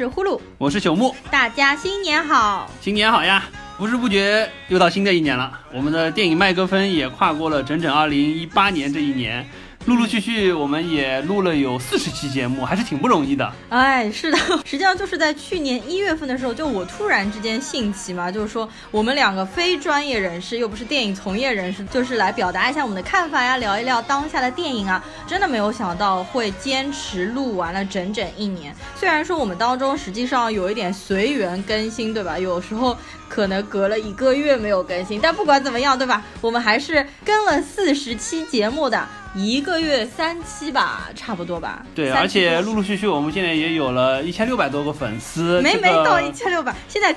是呼噜，我是朽木，大家新年好，新年好呀！不知不觉又到新的一年了，我们的电影麦克风也跨过了整整二零一八年这一年。陆陆续续，我们也录了有四十期节目，还是挺不容易的。哎，是的，实际上就是在去年一月份的时候，就我突然之间兴起嘛，就是说我们两个非专业人士，又不是电影从业人士，就是来表达一下我们的看法呀，聊一聊当下的电影啊。真的没有想到会坚持录完了整整一年。虽然说我们当中实际上有一点随缘更新，对吧？有时候可能隔了一个月没有更新，但不管怎么样，对吧？我们还是跟了四十期节目的。一个月三期吧，差不多吧。对，而且陆陆续续，我们现在也有了一千六百多个粉丝。没没到一千六百，现在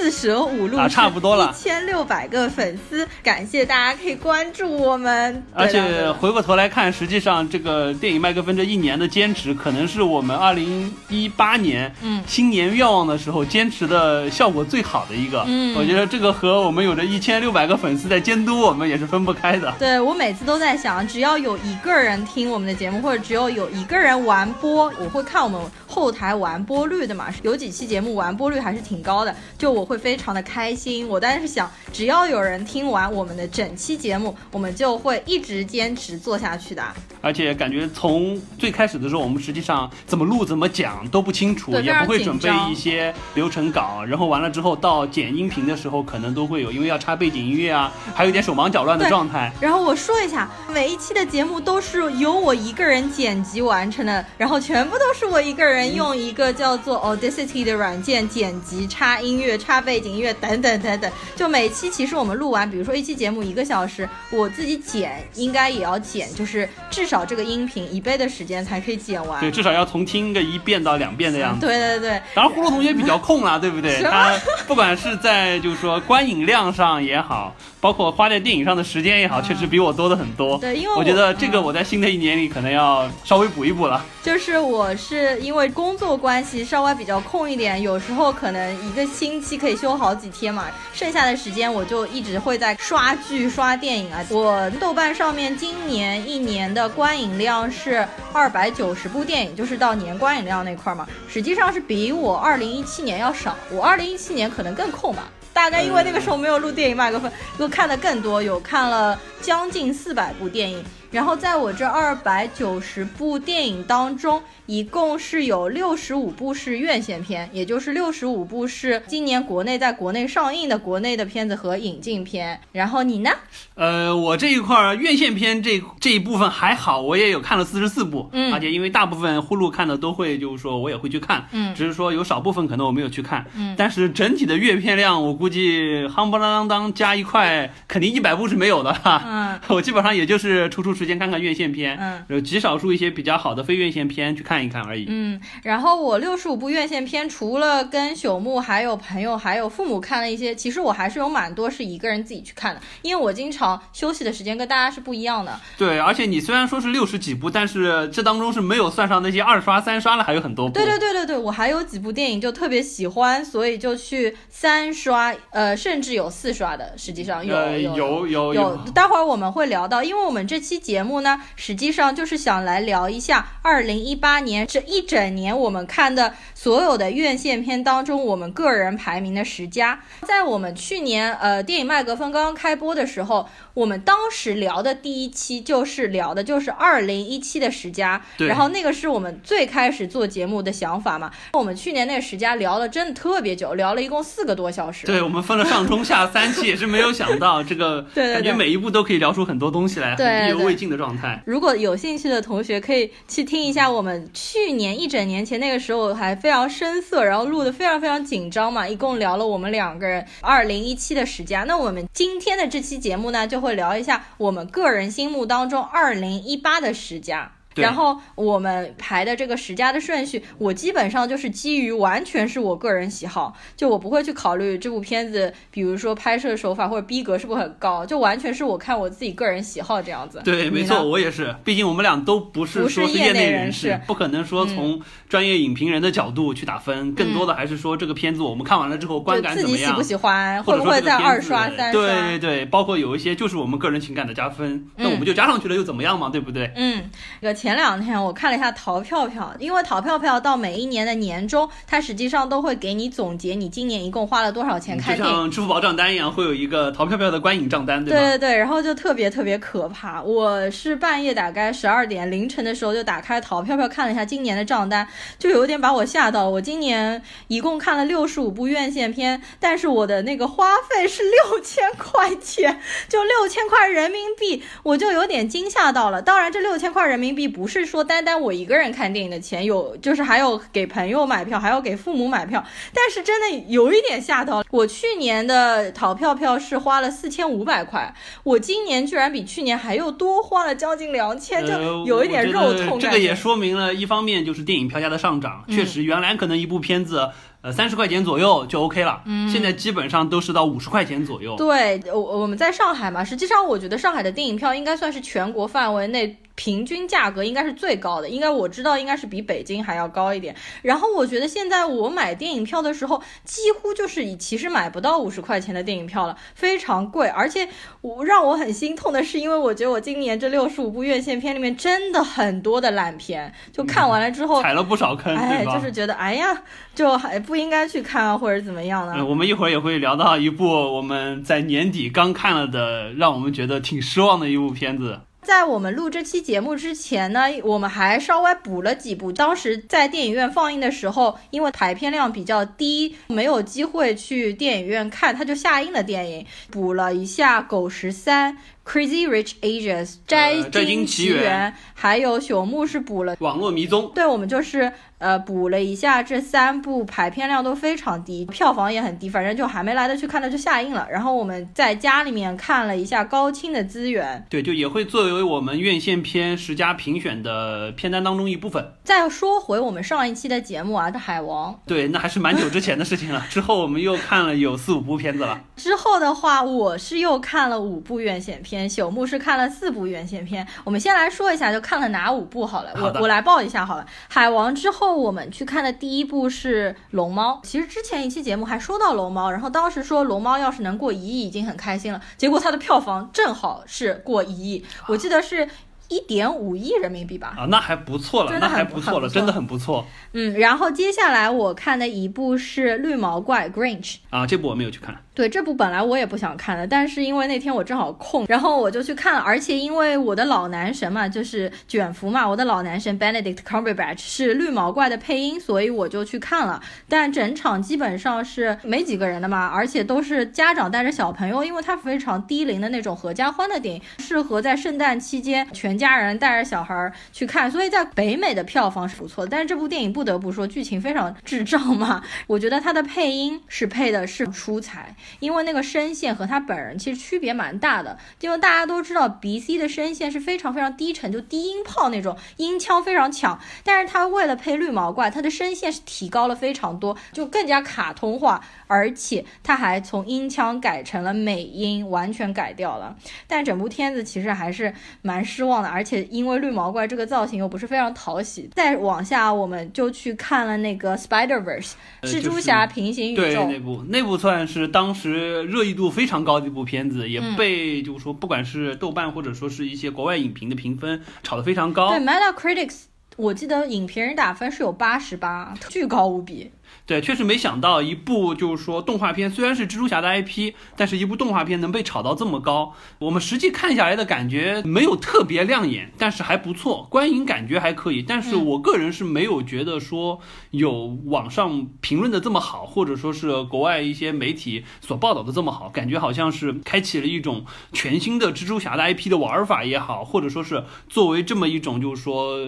四舍五入啊，差不多了。一千六百个粉丝，感谢大家可以关注我们。而且回过头来看，实际上这个电影麦克风这一年的坚持，可能是我们二零一八年嗯新年愿望的时候坚持的效果最好的一个。嗯，我觉得这个和我们有着一千六百个粉丝在监督我们也是分不开的。对我每次都在想，只要有。有一个人听我们的节目，或者只有有一个人完播，我会看我们后台完播率的嘛。有几期节目完播率还是挺高的，就我会非常的开心。我当然是想，只要有人听完我们的整期节目，我们就会一直坚持做下去的。而且感觉从最开始的时候，我们实际上怎么录怎么讲都不清楚，也不会准备一些流程稿，然后完了之后到剪音频的时候，可能都会有，因为要插背景音乐啊，还有点手忙脚乱的状态。然后我说一下，每一期的节。节目都是由我一个人剪辑完成的，然后全部都是我一个人用一个叫做 Audacity 的软件剪辑、插音乐、插背景音乐等等等等。就每期其实我们录完，比如说一期节目一个小时，我自己剪应该也要剪，就是至少这个音频一倍的时间才可以剪完。对，至少要从听个一遍到两遍的样子。对对对。当然，呼噜同学比较空啦，对不对？他不管是在就是说观影量上也好，包括花在电影上的时间也好，确实比我多的很多。对，因为我觉得。这个我在新的一年里可能要稍微补一补了。就是我是因为工作关系稍微比较空一点，有时候可能一个星期可以休好几天嘛，剩下的时间我就一直会在刷剧、刷电影啊。我豆瓣上面今年一年的观影量是二百九十部电影，就是到年观影量那块嘛，实际上是比我二零一七年要少。我二零一七年可能更空吧。大概因为那个时候没有录电影麦克风，又看的更多，有看了将近四百部电影。然后在我这二百九十部电影当中，一共是有六十五部是院线片，也就是六十五部是今年国内在国内上映的国内的片子和引进片。然后你呢？呃，我这一块院线片这这一部分还好，我也有看了四十四部，嗯，而且因为大部分呼噜看的都会，就是说我也会去看，嗯，只是说有少部分可能我没有去看，嗯，但是整体的阅片量，我估计夯不啷当当加一块，肯定一百部是没有的哈，嗯，我基本上也就是出出。时间看看院线片，嗯，有极少数一些比较好的非院线片去看一看而已。嗯，然后我六十五部院线片，除了跟朽木还有朋友还有父母看了一些，其实我还是有蛮多是一个人自己去看的，因为我经常休息的时间跟大家是不一样的。对，而且你虽然说是六十几部，但是这当中是没有算上那些二刷、三刷了，还有很多部。对对对对对，我还有几部电影就特别喜欢，所以就去三刷，呃，甚至有四刷的。实际上有有有有有，待会儿我们会聊到，因为我们这期。节节目呢，实际上就是想来聊一下二零一八年这一整年我们看的所有的院线片当中，我们个人排名的十佳。在我们去年呃电影麦格芬刚刚开播的时候，我们当时聊的第一期就是聊的就是二零一七的十佳，然后那个是我们最开始做节目的想法嘛。我们去年那个十佳聊了真的特别久，聊了一共四个多小时。对，我们分了上中下三期，也是没有想到这个，感觉每一部都可以聊出很多东西来，意犹未尽。的状态，如果有兴趣的同学可以去听一下我们去年一整年前那个时候还非非常生涩，然后录的非常非常紧张嘛，一共聊了我们两个人二零一七的十佳。那我们今天的这期节目呢，就会聊一下我们个人心目当中二零一八的十佳。然后我们排的这个十佳的顺序，我基本上就是基于完全是我个人喜好，就我不会去考虑这部片子，比如说拍摄手法或者逼格是不是很高，就完全是我看我自己个人喜好这样子。对，没错，我也是，毕竟我们俩都不是说是业内人士，不可能说从专业影评人的角度去打分，更多的还是说这个片子我们看完了之后观感怎么样，自己喜不喜欢，会不会再二刷三刷？对对对，包括有一些就是我们个人情感的加分，那我们就加上去了又怎么样嘛，对不对？嗯，这个前。前两天我看了一下淘票票，因为淘票票到每一年的年终，它实际上都会给你总结你今年一共花了多少钱看电影，就像支付宝账单一样，会有一个淘票票的观影账单，对吧？对对，然后就特别特别可怕。我是半夜大概十二点凌晨的时候就打开淘票票看了一下今年的账单，就有点把我吓到。我今年一共看了六十五部院线片，但是我的那个花费是 六千块钱，就六千块人民币，我就有点惊吓到了。当然，这六千块人民币不是说单单我一个人看电影的钱，有就是还有给朋友买票，还要给父母买票。但是真的有一点吓到我，去年的淘票票是花了四千五百块，我今年居然比去年还又多花了将近两千，就有一点肉痛。这个也说明了一方面就是电影票价的上涨，确实原来可能一部片子。呃，三十块钱左右就 OK 了。嗯，现在基本上都是到五十块钱左右。对，我我们在上海嘛，实际上我觉得上海的电影票应该算是全国范围内平均价格应该是最高的，应该我知道应该是比北京还要高一点。然后我觉得现在我买电影票的时候，几乎就是以其实买不到五十块钱的电影票了，非常贵。而且我让我很心痛的是，因为我觉得我今年这六十五部院线片里面真的很多的烂片，就看完了之后踩了不少坑，哎，就是觉得哎呀，就还。不应该去看啊，或者怎么样呢？我们一会儿也会聊到一部我们在年底刚看了的，让我们觉得挺失望的一部片子。在我们录这期节目之前呢，我们还稍微补了几部。当时在电影院放映的时候，因为排片量比较低，没有机会去电影院看，它就下映的电影，补了一下《狗十三》。Crazy Rich Asians 摘金奇缘，还有朽木是补了网络迷踪。对，我们就是呃补了一下这三部，排片量都非常低，票房也很低，反正就还没来得及看的就下映了。然后我们在家里面看了一下高清的资源，对，就也会作为我们院线片十佳评选的片单当中一部分。再说回我们上一期的节目啊，这海王，对，那还是蛮久之前的事情了。之后我们又看了有四五部片子了。之后的话，我是又看了五部院线片。朽木是看了四部院线片，我们先来说一下，就看了哪五部好了。我我来报一下好了。海王之后，我们去看的第一部是龙猫。其实之前一期节目还说到龙猫，然后当时说龙猫要是能过一亿已经很开心了，结果它的票房正好是过一亿，我记得是。一点五亿人民币吧？啊，那还不错了，那还不错了，真的很不错。嗯，然后接下来我看的一部是《绿毛怪》（Grinch） 啊，这部我没有去看。对，这部本来我也不想看的，但是因为那天我正好空，然后我就去看了。而且因为我的老男神嘛，就是卷福嘛，我的老男神 Benedict Cumberbatch 是绿毛怪的配音，所以我就去看了。但整场基本上是没几个人的嘛，而且都是家长带着小朋友，因为它非常低龄的那种合家欢的电影，适合在圣诞期间全。家人带着小孩儿去看，所以在北美的票房是不错的。但是这部电影不得不说，剧情非常智障嘛。我觉得他的配音是配的是出彩，因为那个声线和他本人其实区别蛮大的。因为大家都知道，B C 的声线是非常非常低沉，就低音炮那种音腔非常强。但是他为了配绿毛怪，他的声线是提高了非常多，就更加卡通化，而且他还从英腔改成了美音，完全改掉了。但整部片子其实还是蛮失望的。而且因为绿毛怪这个造型又不是非常讨喜，再往下我们就去看了那个 Spider Verse 蜘蛛侠平行宇宙，对那部那部算是当时热议度非常高的一部片子，也被就是说不管是豆瓣或者说是一些国外影评的评分炒得非常高。对 Metacritics 我记得影评人打分是有八十八，巨高无比。对，确实没想到一部就是说动画片，虽然是蜘蛛侠的 IP，但是一部动画片能被炒到这么高。我们实际看下来的感觉没有特别亮眼，但是还不错，观影感觉还可以。但是我个人是没有觉得说有网上评论的这么好，或者说是国外一些媒体所报道的这么好。感觉好像是开启了一种全新的蜘蛛侠的 IP 的玩法也好，或者说是作为这么一种就是说。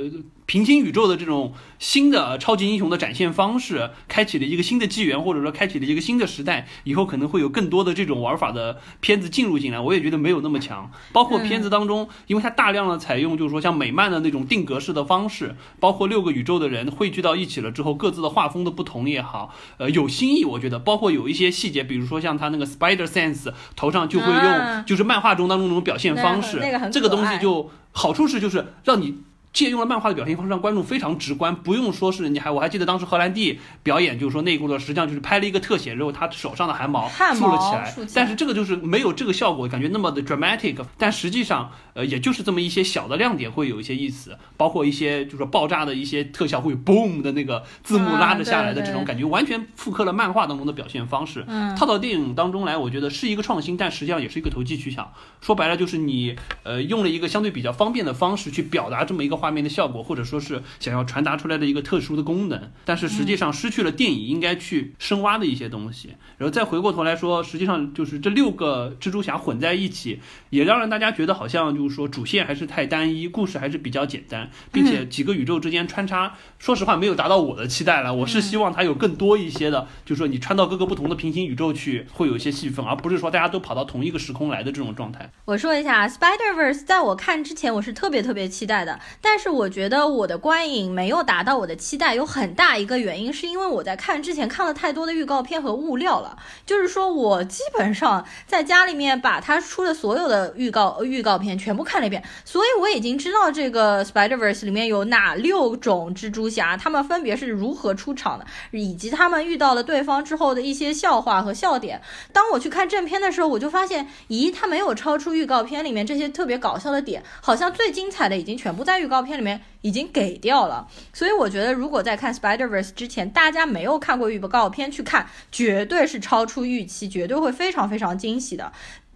平行宇宙的这种新的超级英雄的展现方式，开启了一个新的纪元，或者说开启了一个新的时代。以后可能会有更多的这种玩法的片子进入进来，我也觉得没有那么强。包括片子当中，因为它大量的采用就是说像美漫的那种定格式的方式，包括六个宇宙的人汇聚到一起了之后，各自的画风的不同也好，呃，有新意。我觉得包括有一些细节，比如说像他那个 Spider Sense 头上就会用，就是漫画中当中那种表现方式，这个东西就好处是就是让你。借用了漫画的表现方式，让观众非常直观，不用说是你还我还记得当时荷兰弟表演，就是说那一部的实际上就是拍了一个特写，然后他手上的汗毛竖了起来，但是这个就是没有这个效果，感觉那么的 dramatic，但实际上呃也就是这么一些小的亮点会有一些意思，包括一些就是说爆炸的一些特效会 boom 的那个字幕拉着下来的这种感觉，完全复刻了漫画当中的表现方式，套到电影当中来，我觉得是一个创新，但实际上也是一个投机取巧，说白了就是你呃用了一个相对比较方便的方式去表达这么一个画面的效果，或者。说是想要传达出来的一个特殊的功能，但是实际上失去了电影应该去深挖的一些东西。然后再回过头来说，实际上就是这六个蜘蛛侠混在一起，也让人大家觉得好像就是说主线还是太单一，故事还是比较简单，并且几个宇宙之间穿插，说实话没有达到我的期待了。我是希望它有更多一些的，就是说你穿到各个不同的平行宇宙去，会有一些戏份，而不是说大家都跑到同一个时空来的这种状态。我说一下，Spider Verse，在我看之前，我是特别特别期待的，但但是我觉得。我的观影没有达到我的期待，有很大一个原因是因为我在看之前看了太多的预告片和物料了。就是说我基本上在家里面把他出的所有的预告预告片全部看了一遍，所以我已经知道这个 Spider Verse 里面有哪六种蜘蛛侠，他们分别是如何出场的，以及他们遇到了对方之后的一些笑话和笑点。当我去看正片的时候，我就发现，咦，他没有超出预告片里面这些特别搞笑的点，好像最精彩的已经全部在预告片里面。已经给掉了，所以我觉得，如果在看 Spider Verse 之前，大家没有看过预告片去看，绝对是超出预期，绝对会非常非常惊喜的。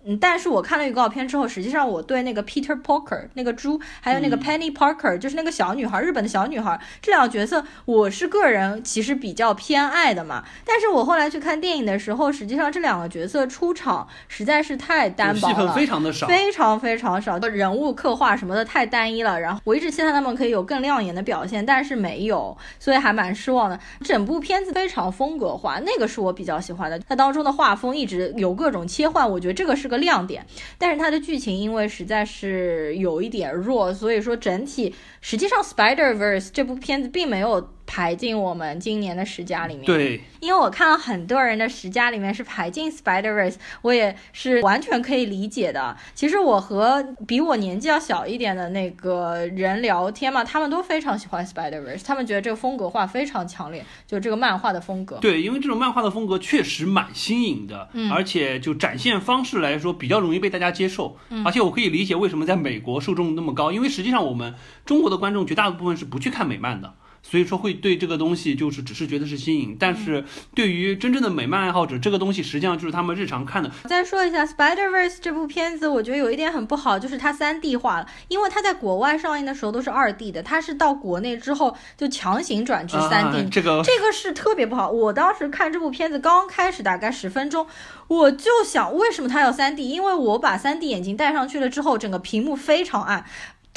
嗯，但是我看了预告片之后，实际上我对那个 Peter Parker 那个猪，还有那个 Penny Parker，就是那个小女孩，日本的小女孩，这两个角色，我是个人其实比较偏爱的嘛。但是我后来去看电影的时候，实际上这两个角色出场实在是太单薄了，戏份非常的少，非常非常少，人物刻画什么的太单一了。然后我一直期待他们可以有更亮眼的表现，但是没有，所以还蛮失望的。整部片子非常风格化，那个是我比较喜欢的。它当中的画风一直有各种切换，我觉得这个是个。亮点，但是它的剧情因为实在是有一点弱，所以说整体实际上《Spider Verse》这部片子并没有。排进我们今年的十佳里面。对，因为我看了很多人的十佳里面是排进 Spider Verse，我也是完全可以理解的。其实我和比我年纪要小一点的那个人聊天嘛，他们都非常喜欢 Spider Verse，他们觉得这个风格化非常强烈，就这个漫画的风格。对，因为这种漫画的风格确实蛮新颖的，而且就展现方式来说比较容易被大家接受。而且我可以理解为什么在美国受众那么高，因为实际上我们中国的观众绝大部分是不去看美漫的。所以说会对这个东西就是只是觉得是新颖，但是对于真正的美漫爱好者，这个东西实际上就是他们日常看的。再说一下《Spider Verse》这部片子，我觉得有一点很不好，就是它三 D 化了，因为它在国外上映的时候都是二 D 的，它是到国内之后就强行转至三 D，这个这个是特别不好。我当时看这部片子刚开始大概十分钟，我就想为什么它要三 D？因为我把三 D 眼镜戴上去了之后，整个屏幕非常暗。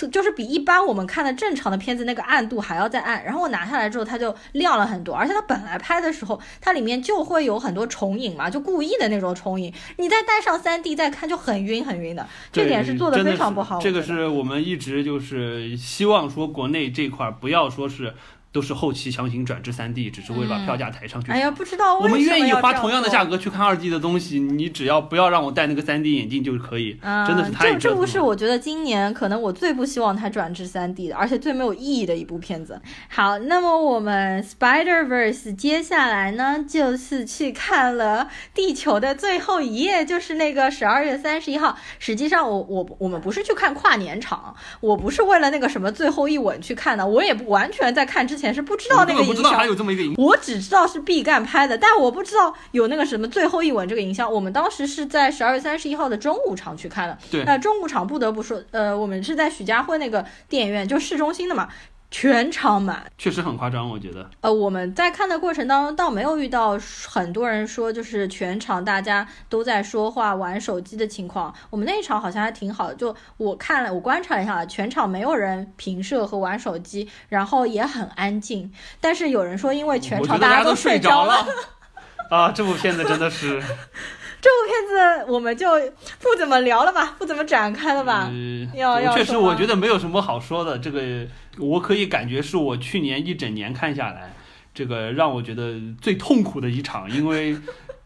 就是比一般我们看的正常的片子那个暗度还要再暗，然后我拿下来之后它就亮了很多，而且它本来拍的时候它里面就会有很多重影嘛，就故意的那种重影，你再戴上三 D 再看就很晕很晕的，这点是做的非常不好。这个是我们一直就是希望说国内这块不要说是。都是后期强行转至三 D，只是为了把票价抬上去。哎呀，不知道我们愿意花同样的价格去看二 D 的东西，你只要不要让我戴那个三 D 眼镜就可以。真的是太这这部是我觉得今年可能我最不希望它转至三 D 的，而且最没有意义的一部片子。好，那么我们 Spider Verse 接下来呢，就是去看了《地球的最后一页》，就是那个十二月三十一号。实际上，我我我们不是去看跨年场，我不是为了那个什么最后一吻去看的，我也不完全在看之。前是不知道那个营销，我只知道是毕赣拍的，但我不知道有那个什么最后一吻这个营销。我们当时是在十二月三十一号的中午场去看的，对，那中午场不得不说，呃，我们是在许家汇那个电影院，就市中心的嘛。全场满，确实很夸张，我觉得。呃，我们在看的过程当中，倒没有遇到很多人说就是全场大家都在说话、玩手机的情况。我们那一场好像还挺好的，就我看了，我观察了一下，全场没有人平射和玩手机，然后也很安静。但是有人说，因为全场大家都睡着了。啊，这部片子真的是。这部片子我们就不怎么聊了吧，不怎么展开了吧。要要确实，我觉得没有什么好说的。这个我可以感觉是我去年一整年看下来，这个让我觉得最痛苦的一场，因为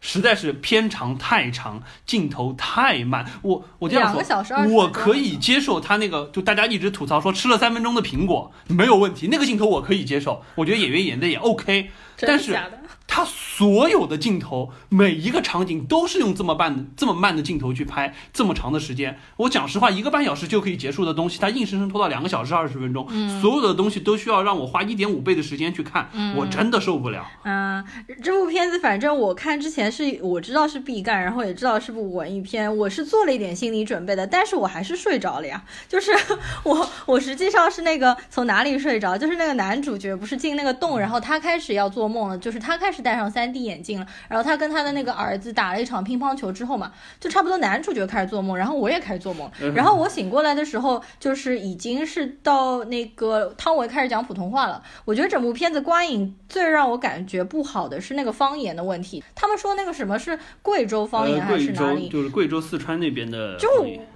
实在是片长太长，镜头太慢。我我这样说，小时我可以接受他那个，就大家一直吐槽说吃了三分钟的苹果没有问题，那个镜头我可以接受。我觉得演员演的也 OK，但是。他所有的镜头，每一个场景都是用这么慢的、这么慢的镜头去拍，这么长的时间。我讲实话，一个半小时就可以结束的东西，他硬生生拖到两个小时二十分钟。嗯，所有的东西都需要让我花一点五倍的时间去看，我真的受不了。嗯，这部片子反正我看之前是我知道是必干，然后也知道是部文艺片，我是做了一点心理准备的，但是我还是睡着了呀。就是 我，我实际上是那个从哪里睡着？就是那个男主角不是进那个洞，然后他开始要做梦了，就是他开始。戴上 3D 眼镜了，然后他跟他的那个儿子打了一场乒乓球之后嘛，就差不多男主角开始做梦，然后我也开始做梦，然后我醒过来的时候，就是已经是到那个汤唯开始讲普通话了。我觉得整部片子观影最让我感觉不好的是那个方言的问题，他们说那个什么是贵州方言还是哪里？就是贵州四川那边的就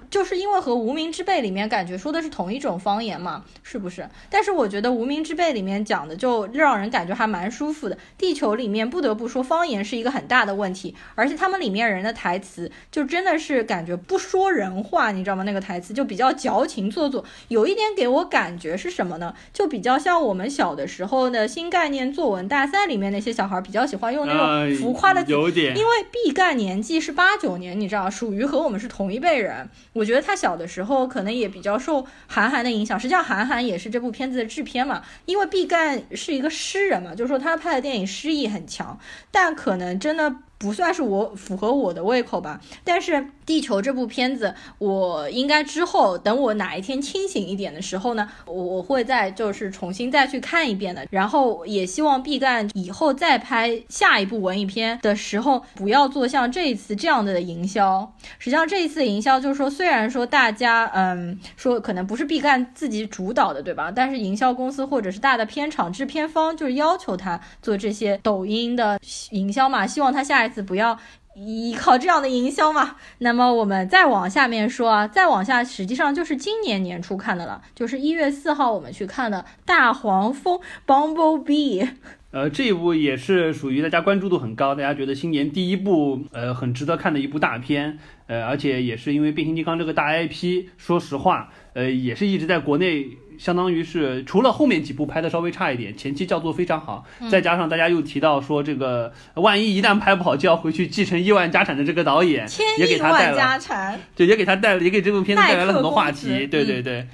就是因为和《无名之辈》里面感觉说的是同一种方言嘛，是不是？但是我觉得《无名之辈》里面讲的就让人感觉还蛮舒服的。地球里面不得不说方言是一个很大的问题，而且他们里面人的台词就真的是感觉不说人话，你知道吗？那个台词就比较矫情做作，有一点给我感觉是什么呢？就比较像我们小的时候的新概念作文大赛里面那些小孩比较喜欢用那种浮夸的，有点。因为毕赣年纪是八九年，你知道，属于和我们是同一辈人。我觉得他小的时候可能也比较受韩寒的影响，实际上韩寒也是这部片子的制片嘛，因为毕赣是一个诗人嘛，就是说他拍的电影诗意很强，但可能真的。不算是我符合我的胃口吧，但是《地球》这部片子，我应该之后等我哪一天清醒一点的时候呢，我我会再就是重新再去看一遍的。然后也希望毕赣以后再拍下一部文艺片的时候，不要做像这一次这样的营销。实际上这一次营销就是说，虽然说大家嗯说可能不是毕赣自己主导的，对吧？但是营销公司或者是大的片场制片方就是要求他做这些抖音的营销嘛，希望他下一。子不要依靠这样的营销嘛。那么我们再往下面说啊，再往下，实际上就是今年年初看的了，就是一月四号我们去看的《大黄蜂》（Bumblebee）。呃，这一部也是属于大家关注度很高，大家觉得新年第一部呃很值得看的一部大片。呃，而且也是因为变形金刚这个大 IP，说实话，呃，也是一直在国内。相当于是除了后面几部拍的稍微差一点，前期叫做非常好，再加上大家又提到说这个万一一旦拍不好就要回去继承 亿万家产的这个导演，也给他带了，对，也给他带了，也给这部片子带来了很多话题，对对对。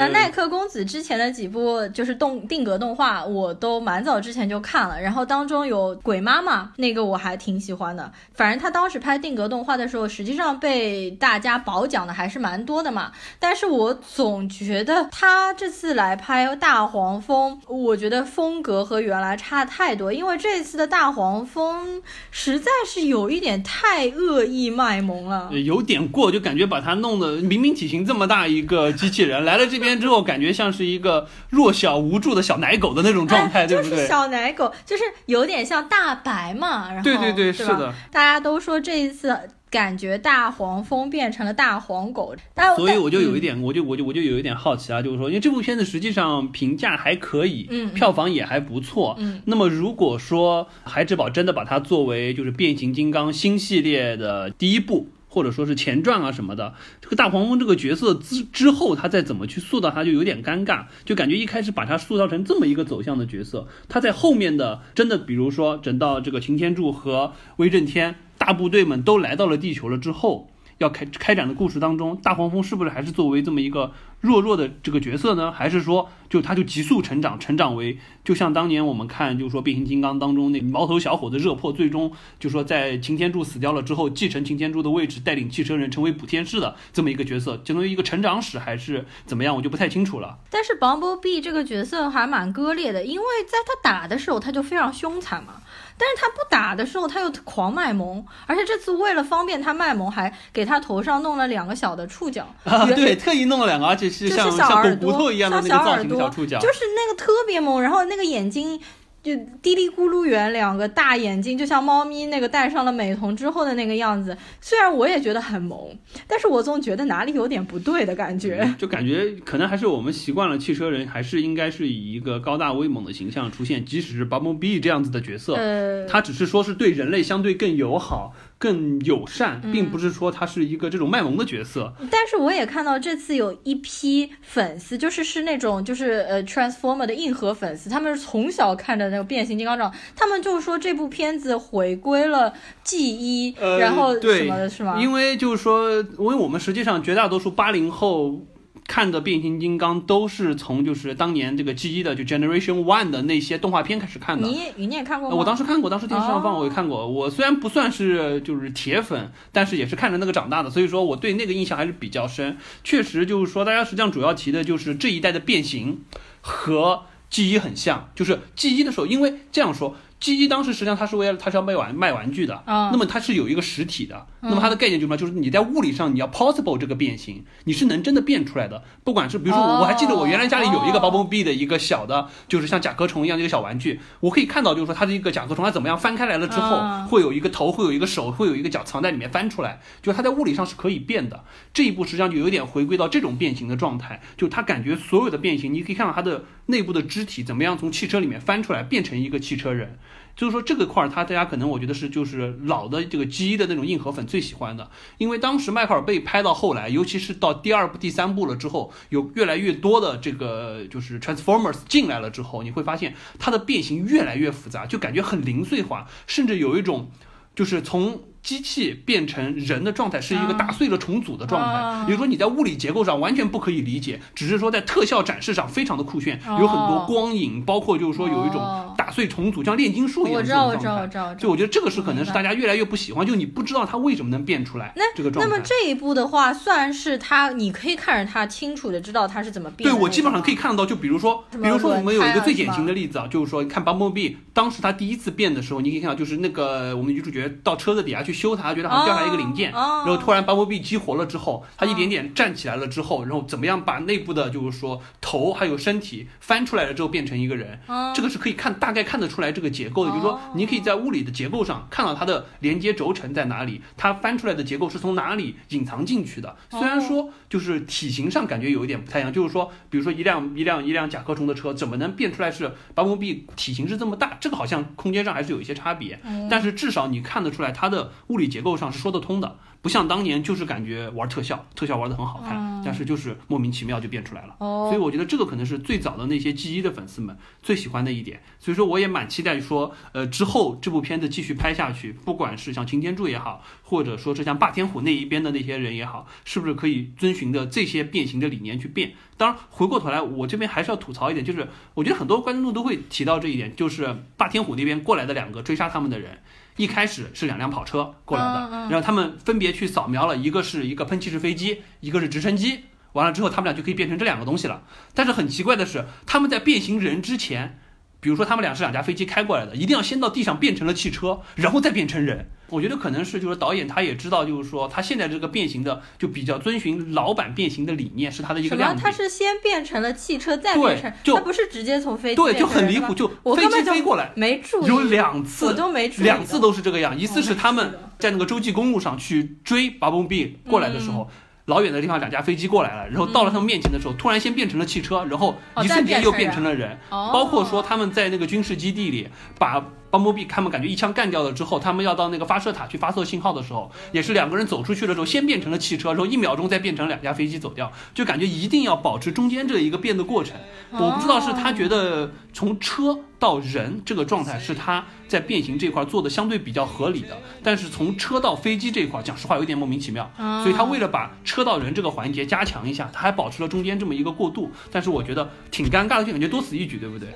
那耐克公子之前的几部就是动定格动画，我都蛮早之前就看了。然后当中有鬼妈妈那个我还挺喜欢的。反正他当时拍定格动画的时候，实际上被大家褒奖的还是蛮多的嘛。但是我总觉得他这次来拍大黄蜂，我觉得风格和原来差太多。因为这次的大黄蜂实在是有一点太恶意卖萌了，有点过，就感觉把他弄得明明体型这么大一个机器人来了这边。之后感觉像是一个弱小无助的小奶狗的那种状态，对不对？小奶狗就是有点像大白嘛，然后对对对，是的。大家都说这一次感觉大黄蜂变成了大黄狗，所以我就有一点，我就我就我就有一点好奇啊，就是说，因为这部片子实际上评价还可以，嗯，票房也还不错，嗯。那么如果说海之宝真的把它作为就是变形金刚新系列的第一部。或者说是前传啊什么的，这个大黄蜂这个角色之之后，他再怎么去塑造他，就有点尴尬，就感觉一开始把他塑造成这么一个走向的角色，他在后面的真的，比如说整到这个擎天柱和威震天大部队们都来到了地球了之后。要开开展的故事当中，大黄蜂是不是还是作为这么一个弱弱的这个角色呢？还是说，就他就急速成长，成长为就像当年我们看，就是说变形金刚当中那毛头小伙子热破，最终就说在擎天柱死掉了之后，继承擎天柱的位置，带领汽车人成为补天士的这么一个角色，相当于一个成长史还是怎么样，我就不太清楚了。但是 Bumblebee 这个角色还蛮割裂的，因为在他打的时候他就非常凶残嘛。但是他不打的时候，他又狂卖萌，而且这次为了方便他卖萌，还给他头上弄了两个小的触角。啊，对，特意弄了两个，而且是像像狗骨头一样的那个造型的小触角，就是那个特别萌，然后那个眼睛就嘀哩咕噜圆，两个大眼睛，就像猫咪那个戴上了美瞳之后的那个样子。虽然我也觉得很萌，但是我总觉得哪里有点不对的感觉。就感觉可能还是我们习惯了汽车人，还是应该是以一个高大威猛的形象出现。即使是 Bumblebee 这样子的角色，呃，他只是说是对人类相对更友好。更友善，并不是说他是一个这种卖萌的角色。但是我也看到这次有一批粉丝，就是是那种就是呃 Transformer 的硬核粉丝，他们是从小看着那个变形金刚长，他们就说这部片子回归了 G 一，然后什么的是吗？因为就是说，因为我们实际上绝大多数八零后。看的变形金刚都是从就是当年这个 G 一的就 Generation One 的那些动画片开始看的。你你也看过吗？我当时看过，当时电视上放我也看过。我虽然不算是就是铁粉，但是也是看着那个长大的，所以说我对那个印象还是比较深。确实就是说，大家实际上主要提的就是这一代的变形和 G 一很像，就是 G 一的时候，因为这样说。G 一当时实际上它是为了它是要卖玩卖玩具的，那么它是有一个实体的，那么它的概念就是什么？就是你在物理上你要 possible 这个变形，你是能真的变出来的。不管是比如说我我还记得我原来家里有一个 Bumblebee 的一个小的，就是像甲壳虫一样的一个小玩具，我可以看到就是说它的一个甲壳虫，它怎么样翻开来了之后会有一个头，会有一个手，会有一个脚藏在里面翻出来，就是它在物理上是可以变的。这一步实际上就有点回归到这种变形的状态，就它感觉所有的变形，你可以看到它的内部的肢体怎么样从汽车里面翻出来变成一个汽车人。就是说这个块儿，它大家可能我觉得是就是老的这个 G 一的那种硬核粉最喜欢的，因为当时迈克尔贝拍到后来，尤其是到第二部、第三部了之后，有越来越多的这个就是 Transformers 进来了之后，你会发现它的变形越来越复杂，就感觉很零碎化，甚至有一种就是从。机器变成人的状态是一个打碎了重组的状态，也就是说你在物理结构上完全不可以理解，只是说在特效展示上非常的酷炫，有很多光影，包括就是说有一种打碎重组，像炼金术一样的状态。我知道，我知道，我知道。就我觉得这个是可能是大家越来越不喜欢，就你不知道它为什么能变出来那这个状态。那么这一步的话，算是它，你可以看着它清楚的知道它是怎么变。对我基本上可以看得到，就比如说，比如说我们有一个最典型的例子啊，就是说看 Bumblebee，当时它第一次变的时候，你可以看到就是那个我们女主角到车子底下去修它，觉得好像。掉下一个零件，然后突然 Bumblebee 激活了之后，它一点点站起来了之后，然后怎么样把内部的就是说头还有身体翻出来了之后变成一个人，这个是可以看大概看得出来这个结构的，就是说你可以在物理的结构上看到它的连接轴承在哪里，它翻出来的结构是从哪里隐藏进去的。虽然说就是体型上感觉有一点不太一样，就是说比如说一辆一辆一辆甲壳虫的车怎么能变出来是 Bumblebee 体型是这么大，这个好像空间上还是有一些差别，但是至少你看得出来它的物理结构上是。说得通的，不像当年就是感觉玩特效，特效玩得很好看，但是就是莫名其妙就变出来了。所以我觉得这个可能是最早的那些 G 一的粉丝们最喜欢的一点。所以说我也蛮期待说，呃，之后这部片子继续拍下去，不管是像擎天柱也好，或者说是像霸天虎那一边的那些人也好，是不是可以遵循着这些变形的理念去变？当然，回过头来，我这边还是要吐槽一点，就是我觉得很多观众都会提到这一点，就是霸天虎那边过来的两个追杀他们的人。一开始是两辆跑车过来的，然后他们分别去扫描了，一个是一个喷气式飞机，一个是直升机。完了之后，他们俩就可以变成这两个东西了。但是很奇怪的是，他们在变形人之前。比如说，他们俩是两架飞机开过来的，一定要先到地上变成了汽车，然后再变成人。我觉得可能是就是导演他也知道，就是说他现在这个变形的就比较遵循老版变形的理念，是他的一个亮点。他是先变成了汽车，再变成，就他不是直接从飞机对，就很离谱，就飞机飞过来没注意，有两次我都没注意，两次都是这个样。一次是他们在那个洲际公路上去追 Bumblebee 过来的时候。老远的地方，两架飞机过来了，然后到了他们面前的时候，突然先变成了汽车，然后一瞬间又变成了人。包括说他们在那个军事基地里把。邦博比他们感觉一枪干掉了之后，他们要到那个发射塔去发射信号的时候，也是两个人走出去的时候，先变成了汽车，然后一秒钟再变成两架飞机走掉，就感觉一定要保持中间这一个变的过程。我不知道是他觉得从车到人这个状态是他在变形这块做的相对比较合理的，但是从车到飞机这一块，讲实话有点莫名其妙。所以他为了把车到人这个环节加强一下，他还保持了中间这么一个过渡，但是我觉得挺尴尬的，就感觉多此一举，对不对？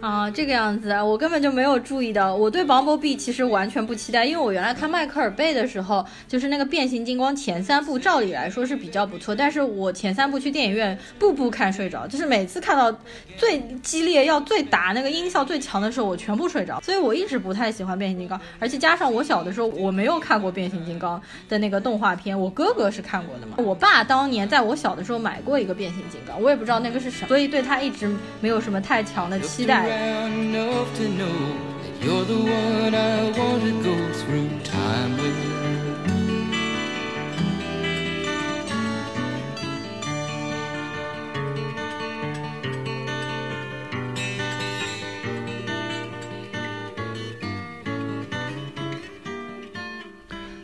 啊，这个样子啊，我根本就没有注意到。我对 Bumblebee 其实完全不期待，因为我原来看迈克尔贝的时候，就是那个变形金刚前三部，照理来说是比较不错。但是我前三部去电影院，步步看睡着，就是每次看到最激烈要最打那个音效最强的时候，我全部睡着。所以我一直不太喜欢变形金刚，而且加上我小的时候我没有看过变形金刚的那个动画片，我哥哥是看过的嘛。我爸当年在我小的时候买过一个变形金刚，我也不知道那个是什么，所以对他一直没有什么太强的期待。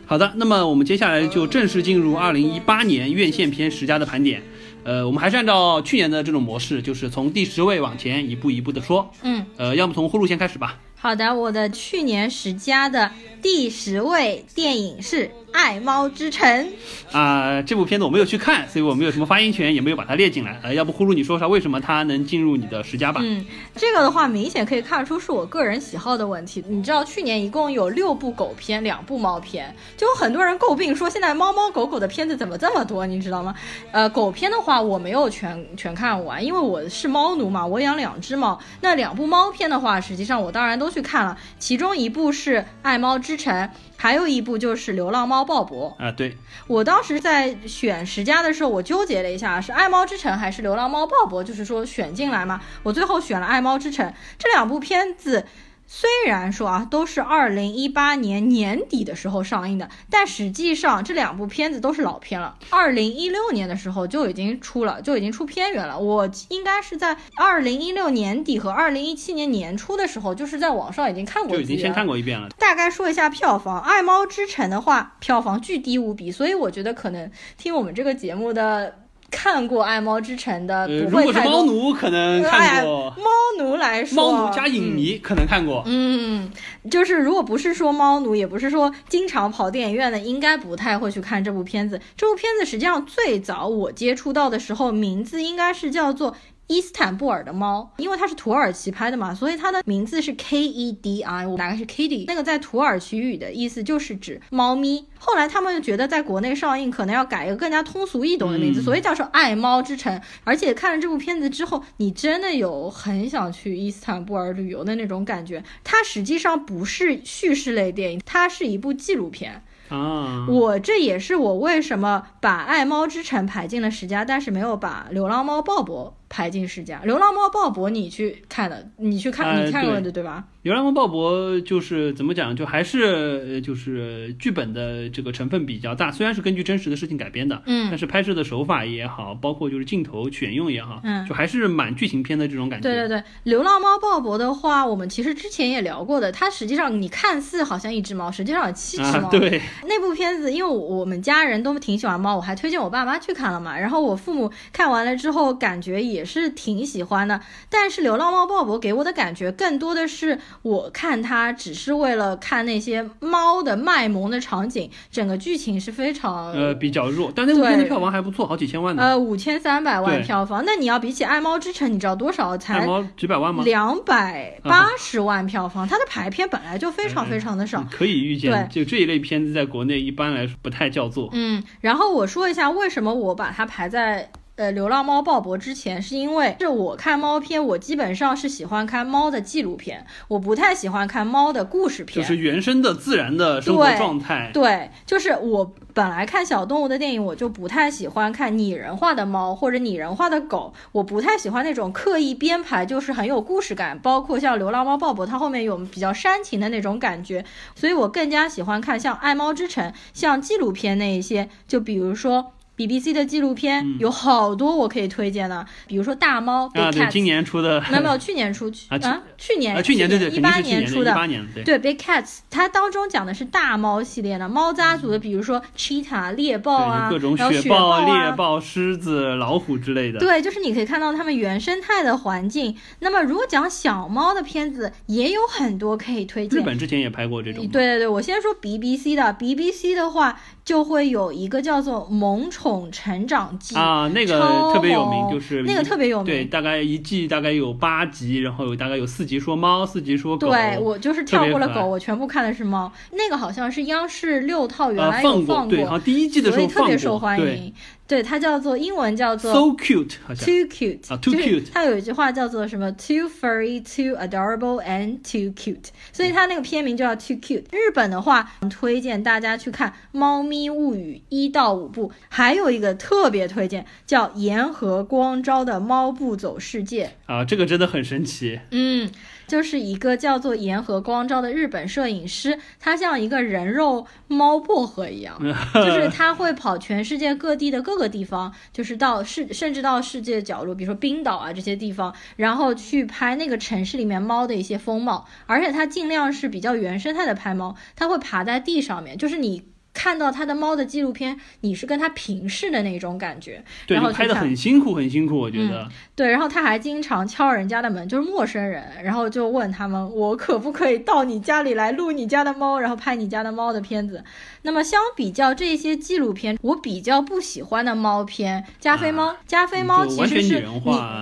好的，那么我们接下来就正式进入二零一八年院线片十佳的盘点。呃，我们还是按照去年的这种模式，就是从第十位往前一步一步的说。嗯，呃，要么从呼噜先开始吧。好的，我的去年十佳的第十位电影是。爱猫之城啊，这部片子我没有去看，所以我没有什么发言权，也没有把它列进来。呃，要不呼噜你说说为什么它能进入你的十佳吧？嗯，这个的话明显可以看出是我个人喜好的问题。你知道去年一共有六部狗片，两部猫片，就有很多人诟病说现在猫猫狗狗的片子怎么这么多，你知道吗？呃，狗片的话我没有全全看完，因为我是猫奴嘛，我养两只猫。那两部猫片的话，实际上我当然都去看了，其中一部是《爱猫之城》。还有一部就是《流浪猫鲍勃》啊，对我当时在选十佳的时候，我纠结了一下，是《爱猫之城》还是《流浪猫鲍勃》，就是说选进来嘛，我最后选了《爱猫之城》这两部片子。虽然说啊，都是二零一八年年底的时候上映的，但实际上这两部片子都是老片了。二零一六年的时候就已经出了，就已经出片源了。我应该是在二零一六年底和二零一七年年初的时候，就是在网上已经看过，就已经先看过一遍了。大概说一下票房，《爱猫之城》的话，票房巨低无比，所以我觉得可能听我们这个节目的。看过《爱猫之城》的，如果是猫奴可能看过。猫奴来说，猫奴加影迷可能看过。嗯，就是如果不是说猫奴，也不是说经常跑电影院的，应该不太会去看这部片子。这部片子实际上最早我接触到的时候，名字应该是叫做。伊斯坦布尔的猫，因为它是土耳其拍的嘛，所以它的名字是 K E D I，我大概是 Kitty。那个在土耳其语的意思就是指猫咪。后来他们又觉得在国内上映可能要改一个更加通俗易懂的名字，所以叫做《爱猫之城》。而且看了这部片子之后，你真的有很想去伊斯坦布尔旅游的那种感觉。它实际上不是叙事类电影，它是一部纪录片。啊，我这也是我为什么把《爱猫之城》排进了十佳，但是没有把《流浪猫鲍勃》排进十佳。《流浪猫鲍勃》你去看的，你去看，你看过的对吧？流浪猫鲍勃就是怎么讲，就还是就是剧本的这个成分比较大，虽然是根据真实的事情改编的，嗯，但是拍摄的手法也好，包括就是镜头选用也好，嗯，就还是蛮剧情片的这种感觉。对对对，流浪猫鲍勃的话，我们其实之前也聊过的，它实际上你看似好像一只猫，实际上有七只猫。对，那部片子，因为我们家人都挺喜欢猫，我还推荐我爸妈去看了嘛，然后我父母看完了之后，感觉也是挺喜欢的。但是流浪猫鲍勃给我的感觉更多的是我看它。只是为了看那些猫的卖萌的场景，整个剧情是非常呃比较弱，但那部片的票房还不错，好几千万呢。呃，五千三百万票房，那你要比起《爱猫之城》，你知道多少？才爱猫几百万吗？两百八十万票房，它的排片本来就非常非常的少。可以预见，就这一类片子在国内一般来说不太叫座。嗯，然后我说一下为什么我把它排在。呃，流浪猫鲍勃之前是因为是我看猫片，我基本上是喜欢看猫的纪录片，我不太喜欢看猫的故事片，就是原生的自然的生活状态。对，就是我本来看小动物的电影，我就不太喜欢看拟人化的猫或者拟人化的狗，我不太喜欢那种刻意编排，就是很有故事感，包括像流浪猫鲍勃，它后面有比较煽情的那种感觉，所以我更加喜欢看像爱猫之城，像纪录片那一些，就比如说。BBC 的纪录片有好多我可以推荐的，比如说大猫啊，对，今年出的 没有没有，去年出啊，去年去年对对一八年出的，一八年对对 Big Cats，它当中讲的是大猫系列的猫家族的，比如说 cheetah 猎豹啊，各种雪豹、猎豹、狮子、老虎之类的。对，就是你可以看到它们原生态的环境。那么如果讲小猫的片子，也有很多可以推荐。日本之前也拍过这种。对对对，我先说 BBC 的，BBC 的话就会有一个叫做《萌宠成长记》啊，那个特别有名，就是那个特别有名。对，大概一季大概有八集，然后有大概有四集说猫，四集说狗。对我就是跳过了狗，我全部看的是猫。那个好像是央视六套原来有放过，对，好像第一季的时候特别受欢迎。对，它叫做英文叫做 so cute，好像 too cute 啊，too cute。它有一句话叫做什么 too furry, too adorable and too cute，所以它那个片名就叫 too cute。日本的话，推荐大家去看《猫咪物语》一到五部，还有一个特别推荐叫岩和光昭的《猫不走世界》啊，这个真的很神奇。嗯。就是一个叫做岩和光昭的日本摄影师，他像一个人肉猫薄荷一样，就是他会跑全世界各地的各个地方，就是到世甚至到世界角落，比如说冰岛啊这些地方，然后去拍那个城市里面猫的一些风貌，而且他尽量是比较原生态的拍猫，他会爬在地上面，就是你。看到他的猫的纪录片，你是跟他平视的那种感觉，对，拍的很辛苦，很辛苦，我觉得。对，然后他还经常敲人家的门，就是陌生人，然后就问他们，我可不可以到你家里来录你家的猫，然后拍你家的猫的片子。那么相比较这些纪录片，我比较不喜欢的猫片，加菲猫，加菲猫其实是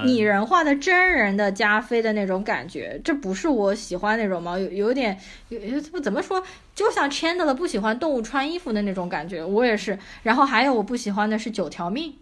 拟拟人化的真人的加菲的那种感觉，这不是我喜欢那种猫，有有点有不怎么说。就像 Chandler 不喜欢动物穿衣服的那种感觉，我也是。然后还有我不喜欢的是九条命。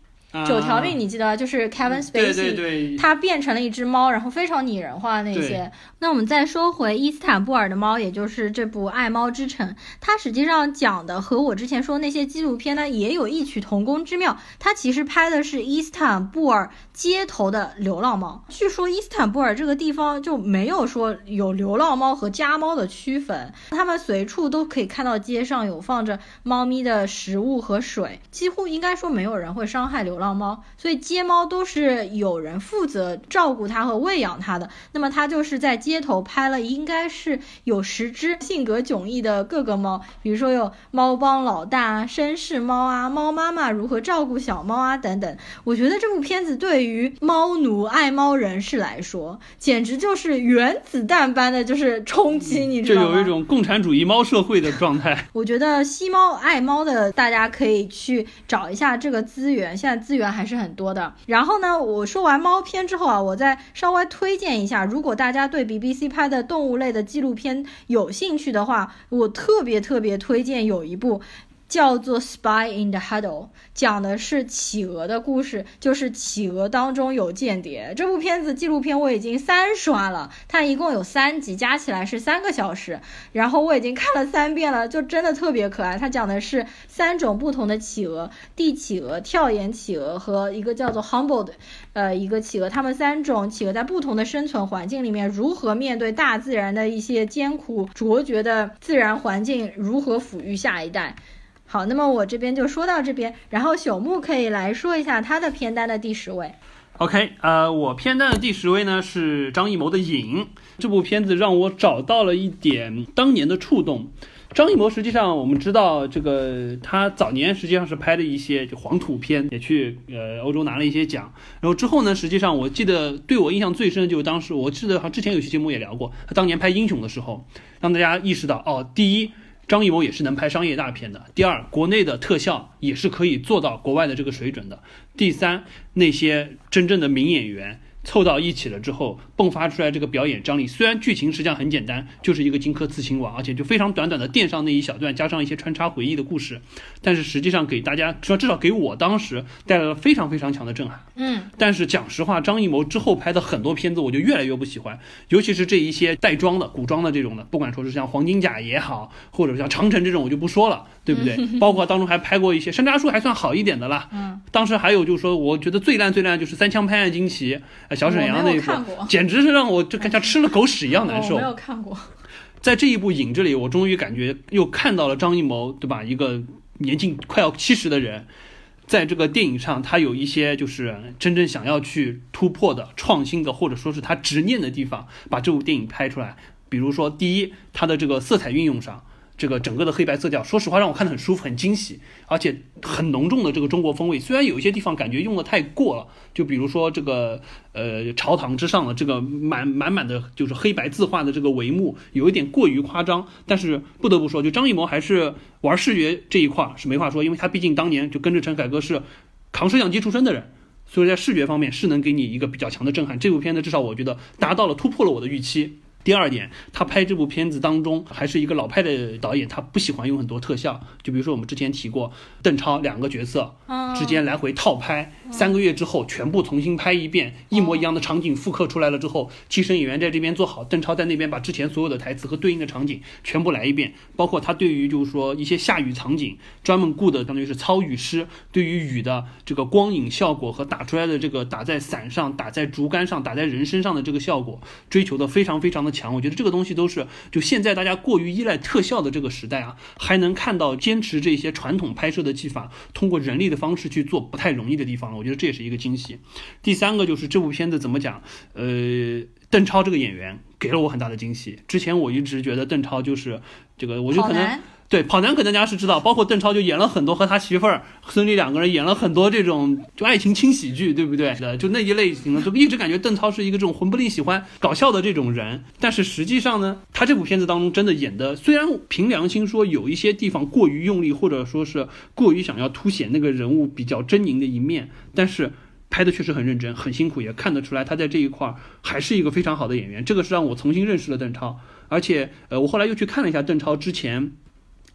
九条命，你记得就是 Kevin Spacey，他变成了一只猫，然后非常拟人化那些。那我们再说回伊斯坦布尔的猫，也就是这部《爱猫之城》，它实际上讲的和我之前说那些纪录片呢也有异曲同工之妙。它其实拍的是伊斯坦布尔街头的流浪猫。据说伊斯坦布尔这个地方就没有说有流浪猫和家猫的区分，它们随处都可以看到街上有放着猫咪的食物和水，几乎应该说没有人会伤害流。流浪猫，所以街猫都是有人负责照顾它和喂养它的。那么它就是在街头拍了，应该是有十只性格迥异的各个猫，比如说有猫帮老大、绅士猫啊、猫妈妈如何照顾小猫啊等等。我觉得这部片子对于猫奴、爱猫人士来说，简直就是原子弹般的就是冲击，你知道吗？就有一种共产主义猫社会的状态。我觉得吸猫爱猫的大家可以去找一下这个资源，现在。资源还是很多的。然后呢，我说完猫片之后啊，我再稍微推荐一下，如果大家对 BBC 拍的动物类的纪录片有兴趣的话，我特别特别推荐有一部。叫做《Spy in the Huddle》，讲的是企鹅的故事，就是企鹅当中有间谍。这部片子纪录片我已经三刷了，它一共有三集，加起来是三个小时，然后我已经看了三遍了，就真的特别可爱。它讲的是三种不同的企鹅：地企鹅、跳岩企鹅和一个叫做 Humble 的，呃，一个企鹅。它们三种企鹅在不同的生存环境里面，如何面对大自然的一些艰苦卓绝的自然环境，如何抚育下一代。好，那么我这边就说到这边，然后朽木可以来说一下他的片单的第十位。OK，呃，我片单的第十位呢是张艺谋的《影》这部片子，让我找到了一点当年的触动。张艺谋实际上我们知道，这个他早年实际上是拍的一些就黄土片，也去呃欧洲拿了一些奖。然后之后呢，实际上我记得对我印象最深的就是当时我记得好像之前有期节目也聊过，他当年拍《英雄》的时候，让大家意识到哦，第一。张艺谋也是能拍商业大片的。第二，国内的特效也是可以做到国外的这个水准的。第三，那些真正的名演员。凑到一起了之后，迸发出来这个表演张力。虽然剧情实际上很简单，就是一个荆轲刺秦王，而且就非常短短的垫上那一小段，加上一些穿插回忆的故事，但是实际上给大家说，至少给我当时带来了非常非常强的震撼。嗯，但是讲实话，张艺谋之后拍的很多片子，我就越来越不喜欢，尤其是这一些带妆的、古装的这种的，不管说是像黄金甲也好，或者像长城这种，我就不说了，对不对？包括当中还拍过一些山楂树，还算好一点的啦。嗯，当时还有就是说，我觉得最烂最烂就是三枪拍案惊奇。小沈阳那一部，简直是让我就像吃了狗屎一样难受。没有看过，在这一部影这里，我终于感觉又看到了张艺谋，对吧？一个年近快要七十的人，在这个电影上，他有一些就是真正想要去突破的、创新的，或者说是他执念的地方，把这部电影拍出来。比如说，第一，他的这个色彩运用上。这个整个的黑白色调，说实话让我看得很舒服、很惊喜，而且很浓重的这个中国风味。虽然有一些地方感觉用的太过了，就比如说这个呃朝堂之上的这个满满满的就是黑白字画的这个帷幕，有一点过于夸张。但是不得不说，就张艺谋还是玩视觉这一块是没话说，因为他毕竟当年就跟着陈凯歌是扛摄像机出身的人，所以在视觉方面是能给你一个比较强的震撼。这部片子至少我觉得达到了突破了我的预期。第二点，他拍这部片子当中还是一个老派的导演，他不喜欢用很多特效。就比如说我们之前提过，邓超两个角色之间来回套拍，三个月之后全部重新拍一遍，一模一样的场景复刻出来了之后，替身演员在这边做好，邓超在那边把之前所有的台词和对应的场景全部来一遍，包括他对于就是说一些下雨场景专门雇的，相当于是操雨师，对于雨的这个光影效果和打出来的这个打在伞上、打在竹竿上、打在人身上的这个效果，追求的非常非常的。强，我觉得这个东西都是就现在大家过于依赖特效的这个时代啊，还能看到坚持这些传统拍摄的技法，通过人力的方式去做不太容易的地方。我觉得这也是一个惊喜。第三个就是这部片子怎么讲？呃，邓超这个演员给了我很大的惊喜。之前我一直觉得邓超就是这个，我就可能。对跑男可能大家是知道，包括邓超就演了很多和他媳妇儿孙俪两个人演了很多这种就爱情轻喜剧，对不对？就那一类型的，就一直感觉邓超是一个这种魂不吝喜欢搞笑的这种人。但是实际上呢，他这部片子当中真的演的，虽然凭良心说有一些地方过于用力，或者说是过于想要凸显那个人物比较狰狞的一面，但是拍的确实很认真，很辛苦，也看得出来他在这一块还是一个非常好的演员。这个是让我重新认识了邓超，而且呃，我后来又去看了一下邓超之前。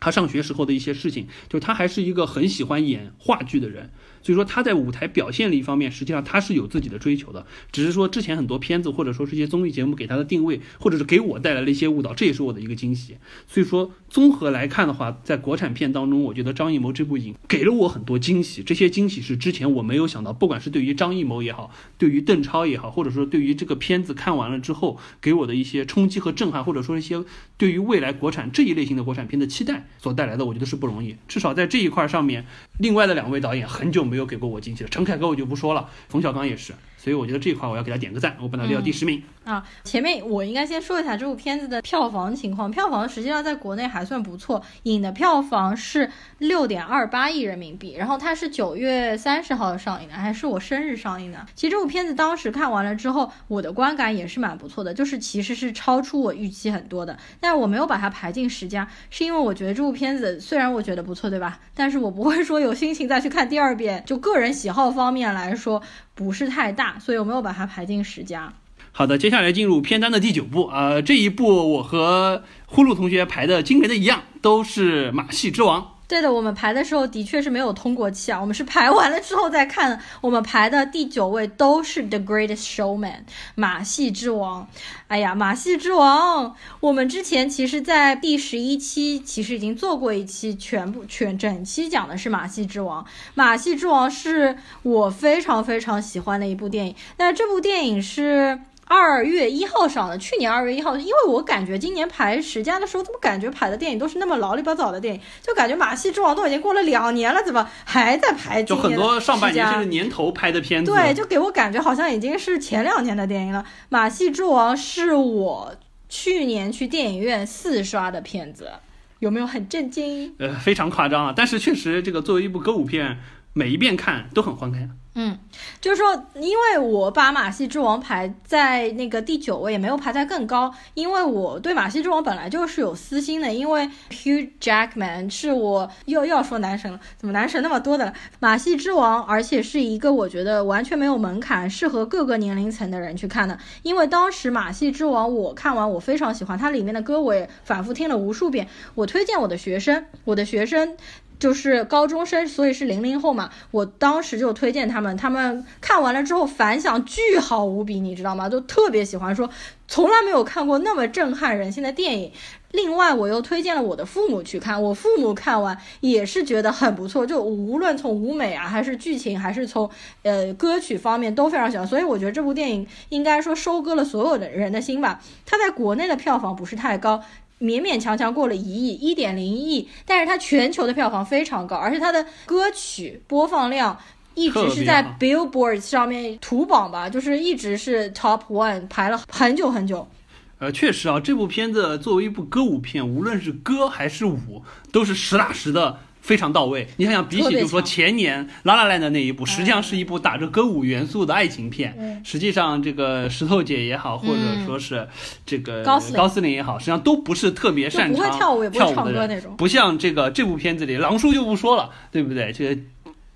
他上学时候的一些事情，就他还是一个很喜欢演话剧的人。所以说他在舞台表现力方面，实际上他是有自己的追求的，只是说之前很多片子或者说是一些综艺节目给他的定位，或者是给我带来了一些误导，这也是我的一个惊喜。所以说综合来看的话，在国产片当中，我觉得张艺谋这部影给了我很多惊喜，这些惊喜是之前我没有想到，不管是对于张艺谋也好，对于邓超也好，或者说对于这个片子看完了之后给我的一些冲击和震撼，或者说一些对于未来国产这一类型的国产片的期待所带来的，我觉得是不容易。至少在这一块上面，另外的两位导演很久没没有给过我惊喜的。陈凯歌我就不说了，冯小刚也是，所以我觉得这一块我要给他点个赞，我把他列到第十名啊。前面我应该先说一下这部片子的票房情况，票房实际上在国内还算不错，影的票房是六点二八亿人民币，然后它是九月三十号上映的，还是我生日上映的。其实这部片子当时看完了之后，我的观感也是蛮不错的，就是其实是超出我预期很多的，但是我没有把它排进十佳，是因为我觉得这部片子虽然我觉得不错，对吧？但是我不会说有心情再去看第二遍，就个人喜好。方面来说不是太大，所以我没有把它排进十佳。好的，接下来进入片单的第九部呃，这一部我和呼噜同学排的惊人的一样，都是马戏之王。对的，我们排的时候的确是没有通过气啊，我们是排完了之后再看。我们排的第九位都是《The Greatest Showman》马戏之王。哎呀，马戏之王，我们之前其实，在第十一期其实已经做过一期，全部全整期讲的是马戏之王。马戏之王是我非常非常喜欢的一部电影，那这部电影是。二月一号上的，去年二月一号，因为我感觉今年排十佳的时候，怎么感觉排的电影都是那么老里八早的电影，就感觉《马戏之王》都已经过了两年了，怎么还在排？就很多上半年甚至年头拍的片子。对，就给我感觉好像已经是前两年的电影了。《马戏之王》是我去年去电影院四刷的片子，有没有很震惊？呃，非常夸张啊！但是确实，这个作为一部歌舞片，每一遍看都很欢快。嗯，就是说，因为我把《马戏之王》排在那个第九位，也没有排在更高，因为我对《马戏之王》本来就是有私心的，因为 Hugh Jackman 是我又要说男神了，怎么男神那么多的？《马戏之王》，而且是一个我觉得完全没有门槛，适合各个年龄层的人去看的，因为当时《马戏之王》我看完我非常喜欢，它里面的歌我也反复听了无数遍，我推荐我的学生，我的学生。就是高中生，所以是零零后嘛。我当时就推荐他们，他们看完了之后反响巨好无比，你知道吗？都特别喜欢，说从来没有看过那么震撼人心的电影。另外，我又推荐了我的父母去看，我父母看完也是觉得很不错，就无论从舞美啊，还是剧情，还是从呃歌曲方面都非常喜欢。所以我觉得这部电影应该说收割了所有的人的心吧。它在国内的票房不是太高。勉勉强强过了一亿，一点零亿，但是它全球的票房非常高，而且它的歌曲播放量一直是在 Billboard 上面图榜吧，就是一直是 Top One 排了很久很久。呃，确实啊，这部片子作为一部歌舞片，无论是歌还是舞，都是实打实的。非常到位，你想想，比起就说前年拉拉烂的那一部，实际上是一部打着歌舞元素的爱情片。实际上，这个石头姐也好，或者说是这个高司令也好，实际上都不是特别擅长跳舞、跳舞的那种。不像这个这部片子里，狼叔就不说了，对不对？这个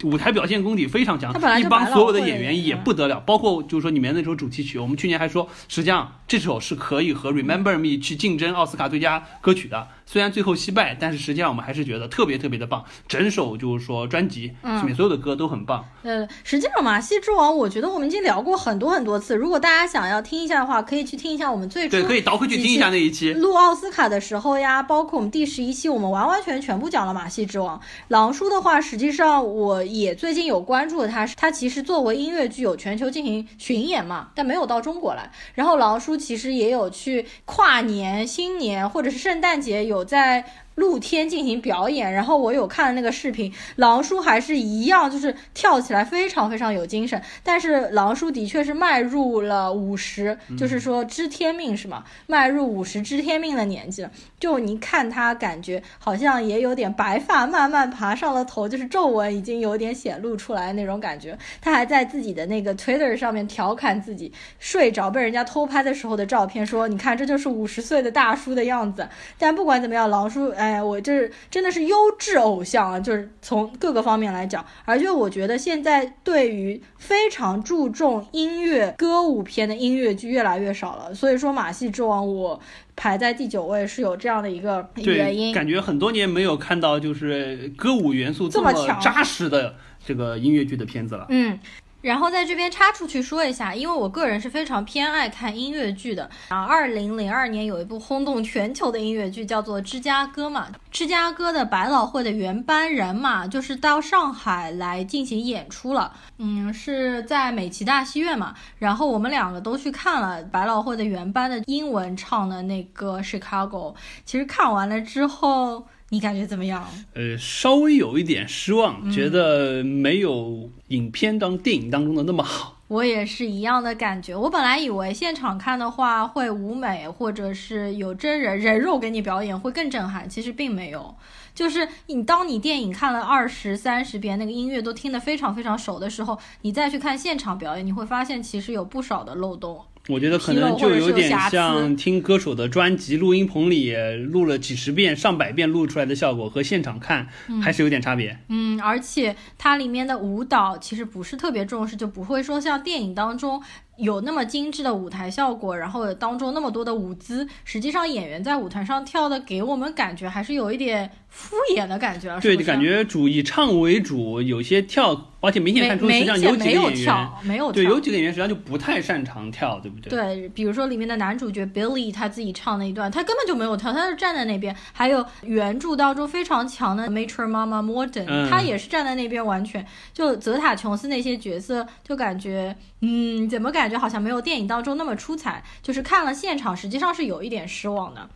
舞台表现功底非常强，一帮所有的演员也不得了，包括就是说里面那首主题曲，我们去年还说，实际上这首是可以和 Remember Me 去竞争奥斯卡最佳歌曲的。虽然最后惜败，但是实际上我们还是觉得特别特别的棒。整首就是说专辑里面所有的歌都很棒。呃，实际上《马戏之王》，我觉得我们已经聊过很多很多次。如果大家想要听一下的话，可以去听一下我们最初对，可以倒回去听一下那一期录奥斯卡的时候呀，包括我们第十一期，我们完完全全部讲了《马戏之王》。狼叔的话，实际上我也最近有关注他，他其实作为音乐剧有全球进行巡演嘛，但没有到中国来。然后狼叔其实也有去跨年、新年或者是圣诞节有我在露天进行表演，然后我有看那个视频，狼叔还是一样，就是跳起来非常非常有精神。但是狼叔的确是迈入了五十，就是说知天命是吗？迈入五十知天命的年纪了。就你看他，感觉好像也有点白发慢慢爬上了头，就是皱纹已经有点显露出来那种感觉。他还在自己的那个 Twitter 上面调侃自己睡着被人家偷拍的时候的照片，说你看这就是五十岁的大叔的样子。但不管怎么样，狼叔哎。哎，我这是真的是优质偶像啊，就是从各个方面来讲，而且我觉得现在对于非常注重音乐歌舞片的音乐剧越来越少了，所以说《马戏之王》我排在第九位是有这样的一个原因。感觉很多年没有看到就是歌舞元素这么扎实的这个音乐剧的片子了。嗯。然后在这边插出去说一下，因为我个人是非常偏爱看音乐剧的。啊，二零零二年有一部轰动全球的音乐剧，叫做《芝加哥》嘛。芝加哥的百老汇的原班人马就是到上海来进行演出了。嗯，是在美琪大戏院嘛。然后我们两个都去看了百老汇的原班的英文唱的那个《Chicago》。其实看完了之后。你感觉怎么样？呃，稍微有一点失望，觉得没有影片当电影当中的那么好。我也是一样的感觉。我本来以为现场看的话会舞美或者是有真人人肉给你表演会更震撼，其实并没有。就是你当你电影看了二十三十遍，那个音乐都听得非常非常熟的时候，你再去看现场表演，你会发现其实有不少的漏洞。我觉得可能就有点像听歌手的专辑，录音棚里录了几十遍、上百遍录出来的效果，和现场看还是有点差别。嗯，而且它里面的舞蹈其实不是特别重视，就不会说像电影当中。有那么精致的舞台效果，然后当中那么多的舞姿，实际上演员在舞台上跳的，给我们感觉还是有一点敷衍的感觉。对，感觉主以唱为主，有些跳，而且明显看出实际上有几个演员没有对，有几个演员实际上就不太擅长跳，对不对？对，比如说里面的男主角 Billy 他自己唱那一段，他根本就没有跳，他就站在那边。还有原著当中非常强的 Mature Mama Modern，他也是站在那边，完全就泽塔琼斯那些角色，就感觉。嗯，怎么感觉好像没有电影当中那么出彩？就是看了现场，实际上是有一点失望的。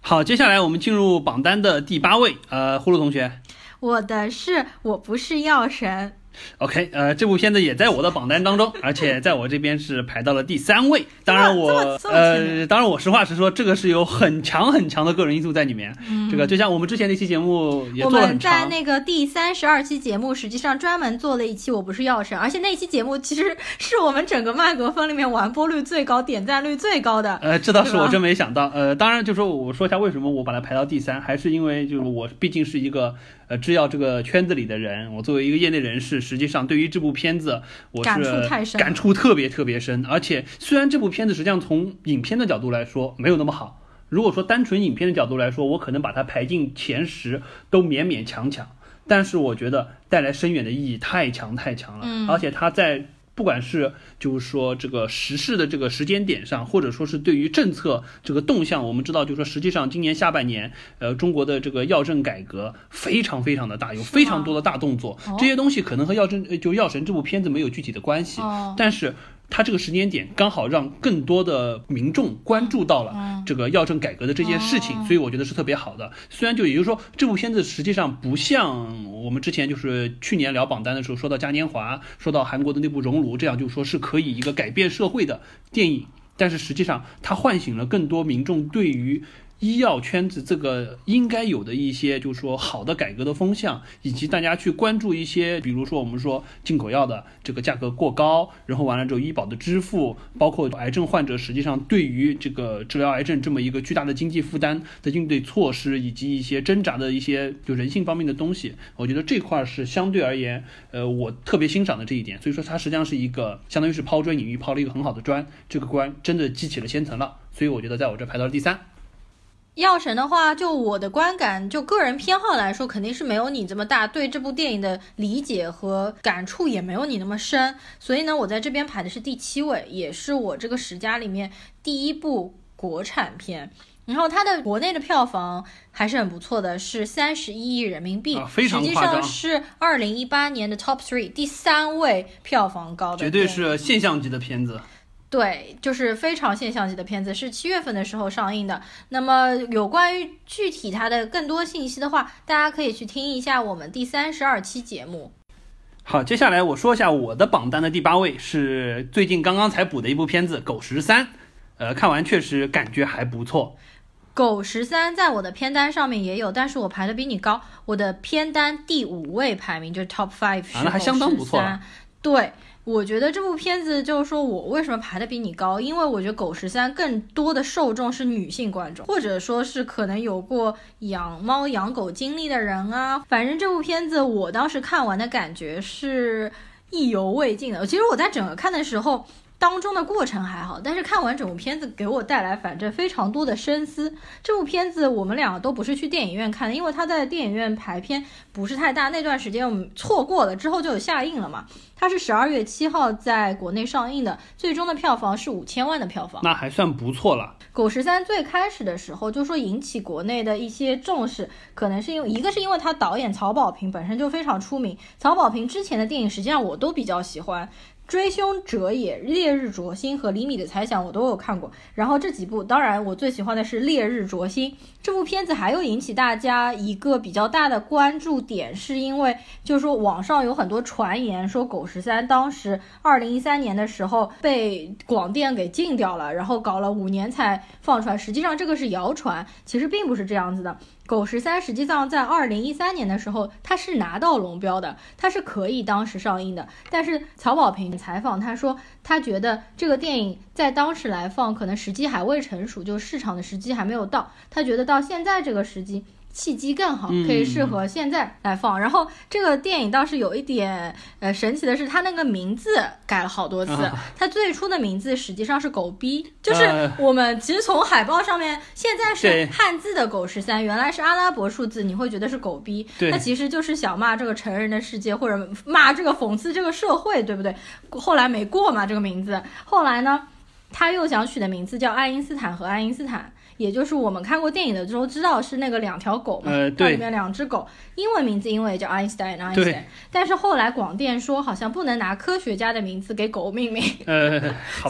好，接下来我们进入榜单的第八位，呃，呼噜同学，我的是我不是药神。OK，呃，这部片子也在我的榜单当中，而且在我这边是排到了第三位。当然我呃，当然我实话实说，这个是有很强很强的个人因素在里面。这个就像我们之前那期节目也做了很长。我们在那个第三十二期节目，实际上专门做了一期《我不是药神》，而且那期节目其实是我们整个麦格风里面完播率最高、点赞率最高的。呃，这倒是我真没想到。呃，当然就说我说一下为什么我把它排到第三，还是因为就是我毕竟是一个。呃，制药这个圈子里的人，我作为一个业内人士，实际上对于这部片子，我是感触特别特别深。而且，虽然这部片子实际上从影片的角度来说没有那么好，如果说单纯影片的角度来说，我可能把它排进前十都勉勉强强。但是，我觉得带来深远的意义太强太强了。嗯，而且它在。不管是就是说这个时事的这个时间点上，或者说是对于政策这个动向，我们知道，就是说实际上今年下半年，呃，中国的这个药政改革非常非常的大，有非常多的大动作。这些东西可能和药政就药神这部片子没有具体的关系，但是。它这个时间点刚好让更多的民众关注到了这个药政改革的这件事情，所以我觉得是特别好的。虽然就也就是说，这部片子实际上不像我们之前就是去年聊榜单的时候说到嘉年华，说到韩国的那部《熔炉》，这样就说是可以一个改变社会的电影，但是实际上它唤醒了更多民众对于医药圈子这个应该有的一些，就是说好的改革的风向，以及大家去关注一些，比如说我们说进口药的这个价格过高，然后完了之后医保的支付，包括癌症患者实际上对于这个治疗癌症这么一个巨大的经济负担的应对措施，以及一些挣扎的一些就人性方面的东西，我觉得这块是相对而言，呃，我特别欣赏的这一点。所以说它实际上是一个相当于是抛砖引玉，抛了一个很好的砖，这个关真的激起了千层了。所以我觉得在我这排到了第三。药神的话，就我的观感，就个人偏好来说，肯定是没有你这么大，对这部电影的理解和感触也没有你那么深。所以呢，我在这边排的是第七位，也是我这个十佳里面第一部国产片。然后它的国内的票房还是很不错的，是三十一亿人民币，非常实际上是二零一八年的 Top Three 第三位票房高的，绝对是现象级的片子。对，就是非常现象级的片子，是七月份的时候上映的。那么有关于具体它的更多信息的话，大家可以去听一下我们第三十二期节目。好，接下来我说一下我的榜单的第八位是最近刚刚才补的一部片子《狗十三》，呃，看完确实感觉还不错。《狗十三》在我的片单上面也有，但是我排的比你高，我的片单第五位排名就是 Top Five，啊，那还相当不错。对。我觉得这部片子就是说我为什么排的比你高，因为我觉得《狗十三》更多的受众是女性观众，或者说是可能有过养猫养狗经历的人啊。反正这部片子我当时看完的感觉是意犹未尽的。其实我在整个看的时候。当中的过程还好，但是看完整部片子给我带来反正非常多的深思。这部片子我们两个都不是去电影院看的，因为它在电影院排片不是太大，那段时间我们错过了，之后就有下映了嘛。它是十二月七号在国内上映的，最终的票房是五千万的票房，那还算不错了。狗十三最开始的时候就说引起国内的一些重视，可能是因为一个是因为他导演曹保平本身就非常出名，曹保平之前的电影实际上我都比较喜欢。追凶者也、烈日灼心和厘米的猜想我都有看过，然后这几部，当然我最喜欢的是烈日灼心。这部片子，还有引起大家一个比较大的关注点，是因为就是说网上有很多传言说狗十三当时二零一三年的时候被广电给禁掉了，然后搞了五年才放出来，实际上这个是谣传，其实并不是这样子的。狗十三实际上在二零一三年的时候，它是拿到龙标的，它是可以当时上映的。但是曹保平采访他说，他觉得这个电影在当时来放，可能时机还未成熟，就市场的时机还没有到。他觉得当到现在这个时机。契机更好，可以适合现在来放。然后这个电影倒是有一点呃神奇的是，它那个名字改了好多次。它最初的名字实际上是“狗逼”，就是我们其实从海报上面现在是汉字的“狗十三”，原来是阿拉伯数字，你会觉得是“狗逼”。那其实就是想骂这个成人的世界，或者骂这个讽刺这个社会，对不对？后来没过嘛这个名字，后来呢，他又想取的名字叫爱因斯坦和爱因斯坦。也就是我们看过电影的都知道是那个两条狗嘛，它里面两只狗，英文名字因为叫 Einstein Einstein，但是后来广电说好像不能拿科学家的名字给狗命名，呃，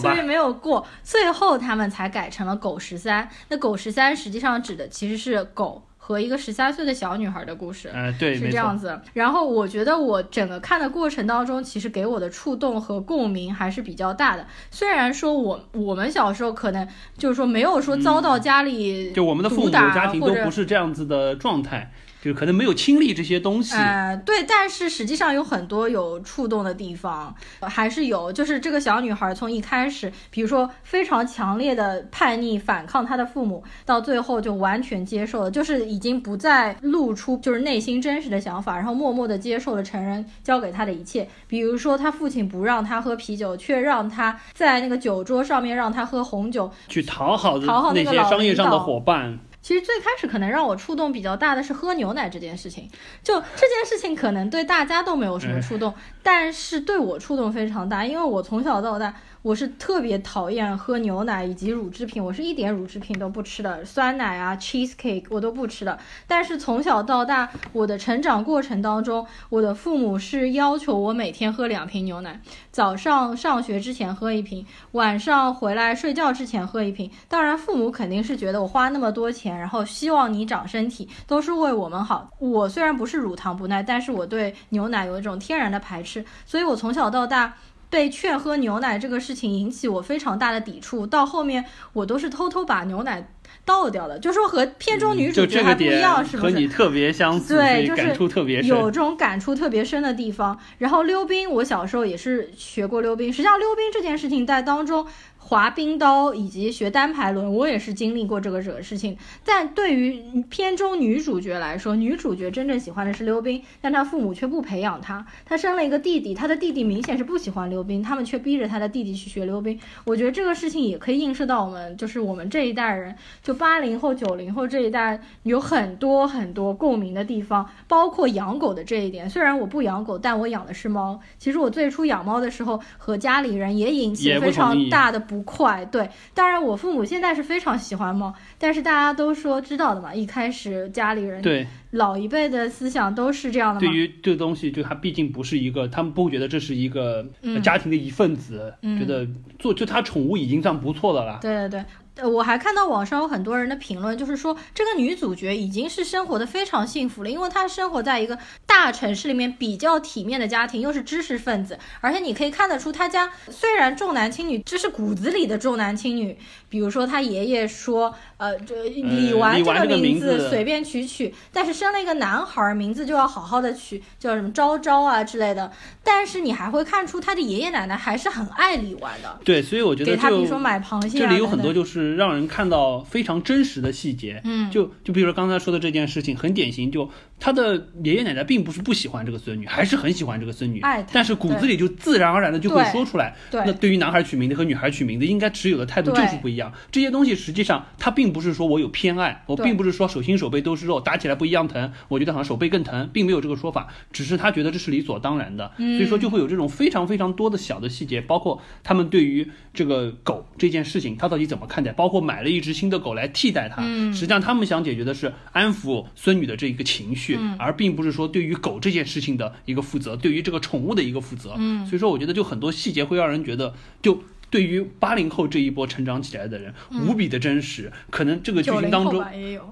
所以没有过，最后他们才改成了狗十三。那狗十三实际上指的其实是狗。和一个十三岁的小女孩的故事，嗯，对，是这样子。然后我觉得我整个看的过程当中，其实给我的触动和共鸣还是比较大的。虽然说我我们小时候可能就是说没有说遭到家里就我们的父母家庭都不是这样子的状态。就可能没有亲历这些东西，呃，对，但是实际上有很多有触动的地方，还是有。就是这个小女孩从一开始，比如说非常强烈的叛逆反抗她的父母，到最后就完全接受了，就是已经不再露出就是内心真实的想法，然后默默的接受了成人教给她的一切。比如说她父亲不让她喝啤酒，却让她在那个酒桌上面让她喝红酒，去讨好讨好那些商业上的伙伴。其实最开始可能让我触动比较大的是喝牛奶这件事情，就这件事情可能对大家都没有什么触动，但是对我触动非常大，因为我从小到大。我是特别讨厌喝牛奶以及乳制品，我是一点乳制品都不吃的，酸奶啊、cheesecake 我都不吃的。但是从小到大，我的成长过程当中，我的父母是要求我每天喝两瓶牛奶，早上上学之前喝一瓶，晚上回来睡觉之前喝一瓶。当然，父母肯定是觉得我花那么多钱，然后希望你长身体，都是为我们好。我虽然不是乳糖不耐，但是我对牛奶有一种天然的排斥，所以我从小到大。被劝喝牛奶这个事情引起我非常大的抵触，到后面我都是偷偷把牛奶倒掉的，就说和片中女主角还不一样，是不是？和你特别相似，对，就是感触特别深，有这种感触特别深的地方。然后溜冰，我小时候也是学过溜冰，实际上溜冰这件事情在当中。滑冰刀以及学单排轮，我也是经历过这个这个事情。但对于片中女主角来说，女主角真正喜欢的是溜冰，但她父母却不培养她。她生了一个弟弟，她的弟弟明显是不喜欢溜冰，他们却逼着她的弟弟去学溜冰。我觉得这个事情也可以映射到我们，就是我们这一代人，就八零后、九零后这一代有很多很多共鸣的地方，包括养狗的这一点。虽然我不养狗，但我养的是猫。其实我最初养猫的时候，和家里人也引起非常大的。不 快，对，当然我父母现在是非常喜欢猫，但是大家都说知道的嘛，一开始家里人对老一辈的思想都是这样的。对于这个东西，就它毕竟不是一个，他们不会觉得这是一个家庭的一份子，觉得做就他宠物已经算不错的了。对对对。呃，我还看到网上有很多人的评论，就是说这个女主角已经是生活的非常幸福了，因为她生活在一个大城市里面比较体面的家庭，又是知识分子，而且你可以看得出她家虽然重男轻女，这是骨子里的重男轻女。比如说他爷爷说，呃，这李纨这个名字随便取取，但是生了一个男孩，名字就要好好的取，叫什么昭昭啊之类的。但是你还会看出他的爷爷奶奶还是很爱李纨的。对，所以我觉得给他比如说买螃蟹，这里有很多就是。让人看到非常真实的细节，嗯，就就比如说刚才说的这件事情，很典型，就他的爷爷奶奶并不是不喜欢这个孙女，还是很喜欢这个孙女，但是骨子里就自然而然的就会说出来。对，那对于男孩取名字和女孩取名字，应该持有的态度就是不一样。这些东西实际上他并不是说我有偏爱，我并不是说手心手背都是肉，打起来不一样疼，我觉得好像手背更疼，并没有这个说法，只是他觉得这是理所当然的。所以说就会有这种非常非常多的小的细节，包括他们对于这个狗这件事情，他到底怎么看待，包括买了一只。新的狗来替代它，实际上他们想解决的是安抚孙女的这一个情绪，而并不是说对于狗这件事情的一个负责，对于这个宠物的一个负责。嗯，所以说我觉得就很多细节会让人觉得，就对于八零后这一波成长起来的人无比的真实。可能这个剧情当中，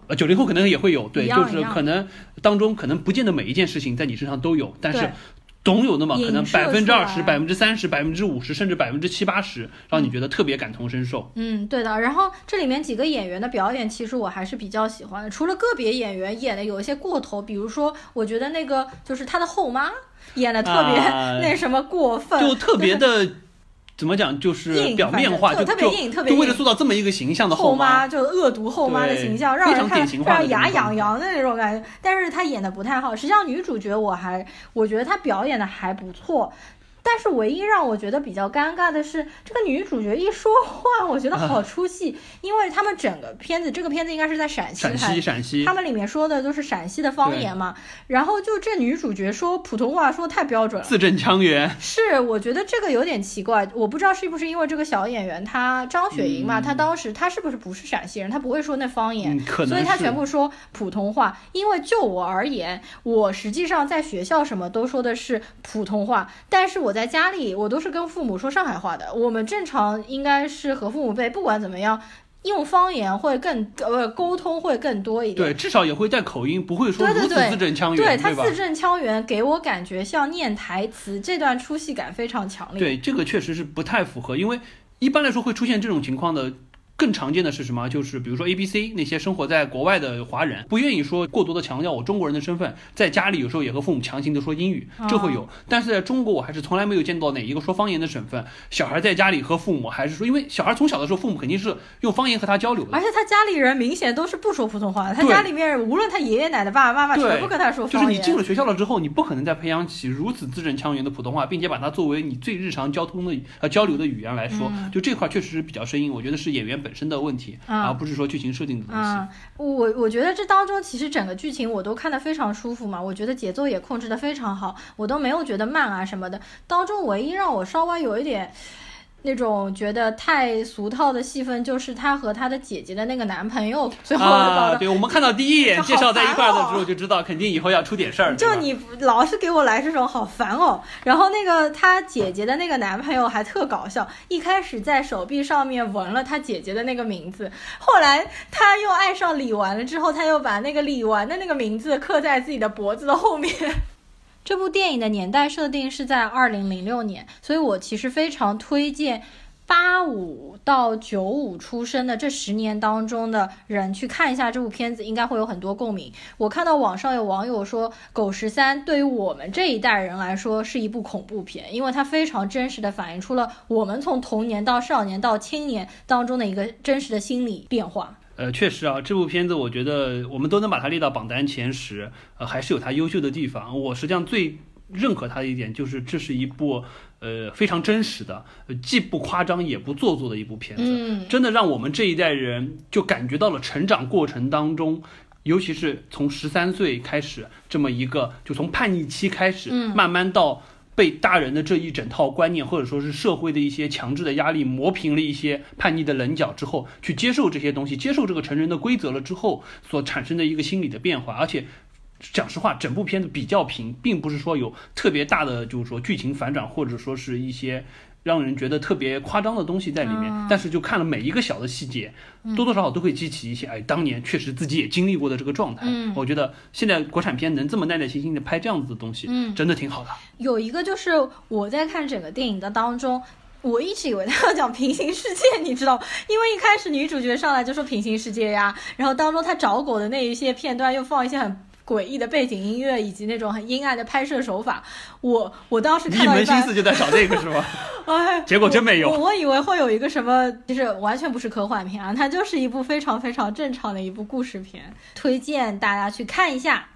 呃，九零后可能也会有，对，就是可能当中可能不见得每一件事情在你身上都有，但是。总有那么可能百分之二十、百分之三十、百分之五十，甚至百分之七八十，让你觉得特别感同身受。嗯，对的。然后这里面几个演员的表演，其实我还是比较喜欢的。除了个别演员演的有一些过头，比如说，我觉得那个就是他的后妈演的特别那什么过分，就特别的。怎么讲？就是表面化，就特别硬，特别就为了塑造这么一个形象的后妈，就恶毒后妈的形象，让人看非常牙痒痒的那种感觉。但是她演的不太好。实际上，女主角我还我觉得她表演的还不错。但是唯一让我觉得比较尴尬的是，这个女主角一说话，我觉得好出戏，因为他们整个片子，这个片子应该是在陕西，陕西，陕西，他们里面说的都是陕西的方言嘛，然后就这女主角说普通话说太标准了，字正腔圆，是，我觉得这个有点奇怪，我不知道是不是因为这个小演员她张雪莹嘛，她当时她是不是不是陕西人，她不会说那方言，所以她全部说普通话，因为就我而言，我实际上在学校什么都说的是普通话，但是我。我在家里，我都是跟父母说上海话的。我们正常应该是和父母辈，不管怎么样，用方言会更呃沟通会更多一点。对，至少也会带口音，不会说如此字正腔圆，对他字正腔圆，给我感觉像念台词，这段出戏感非常强烈。对，这个确实是不太符合，因为一般来说会出现这种情况的。更常见的是什么？就是比如说 A、B、C 那些生活在国外的华人，不愿意说过多的强调我中国人的身份，在家里有时候也和父母强行的说英语，这会有。但是在中国，我还是从来没有见到哪一个说方言的省份，小孩在家里和父母还是说，因为小孩从小的时候，父母肯定是用方言和他交流的。而且他家里人明显都是不说普通话的，他家里面无论他爷爷奶奶、爸爸妈妈，全部跟他说方言。就是你进了学校了之后，你不可能再培养起如此字正腔圆的普通话，并且把它作为你最日常交通的呃交流的语言来说，就这块确实是比较生硬。我觉得是演员本身的问题。而不是说剧情设定的东西。我我觉得这当中其实整个剧情我都看得非常舒服嘛，我觉得节奏也控制得非常好，我都没有觉得慢啊什么的。当中唯一让我稍微有一点。那种觉得太俗套的戏份，就是她和她的姐姐的那个男朋友最后搞的。对，我们看到第一眼介绍在一块的时候，就知道肯定以后要出点事儿。就你老是给我来这种，好烦哦。然后那个她姐姐的那个男朋友还特搞笑，一开始在手臂上面纹了她姐姐的那个名字，后来他又爱上李纨了，之后他又把那个李纨的那个名字刻在自己的脖子的后面。这部电影的年代设定是在二零零六年，所以我其实非常推荐八五到九五出生的这十年当中的人去看一下这部片子，应该会有很多共鸣。我看到网上有网友说，《狗十三》对于我们这一代人来说是一部恐怖片，因为它非常真实的反映出了我们从童年到少年到青年当中的一个真实的心理变化。呃，确实啊，这部片子我觉得我们都能把它列到榜单前十，呃，还是有它优秀的地方。我实际上最认可它的一点就是，这是一部。呃，非常真实的，既不夸张也不做作的一部片子，真的让我们这一代人就感觉到了成长过程当中，尤其是从十三岁开始这么一个，就从叛逆期开始，慢慢到被大人的这一整套观念或者说是社会的一些强制的压力磨平了一些叛逆的棱角之后，去接受这些东西，接受这个成人的规则了之后所产生的一个心理的变化，而且。讲实话，整部片子比较平，并不是说有特别大的，就是说剧情反转，或者说是一些让人觉得特别夸张的东西在里面。但是就看了每一个小的细节，多多少少都会激起一些，哎，当年确实自己也经历过的这个状态。我觉得现在国产片能这么耐耐心心的拍这样子的东西，嗯，真的挺好的。有一个就是我在看整个电影的当中，我一直以为他要讲平行世界，你知道，因为一开始女主角上来就说平行世界呀，然后当中她找狗的那一些片段又放一些很。诡异的背景音乐以及那种很阴暗的拍摄手法，我我当时看到一门心思就在找这个是吗？哎，结果真没有。我以为会有一个什么，就是完全不是科幻片啊，它就是一部非常非常正常的一部故事片，推荐大家去看一下。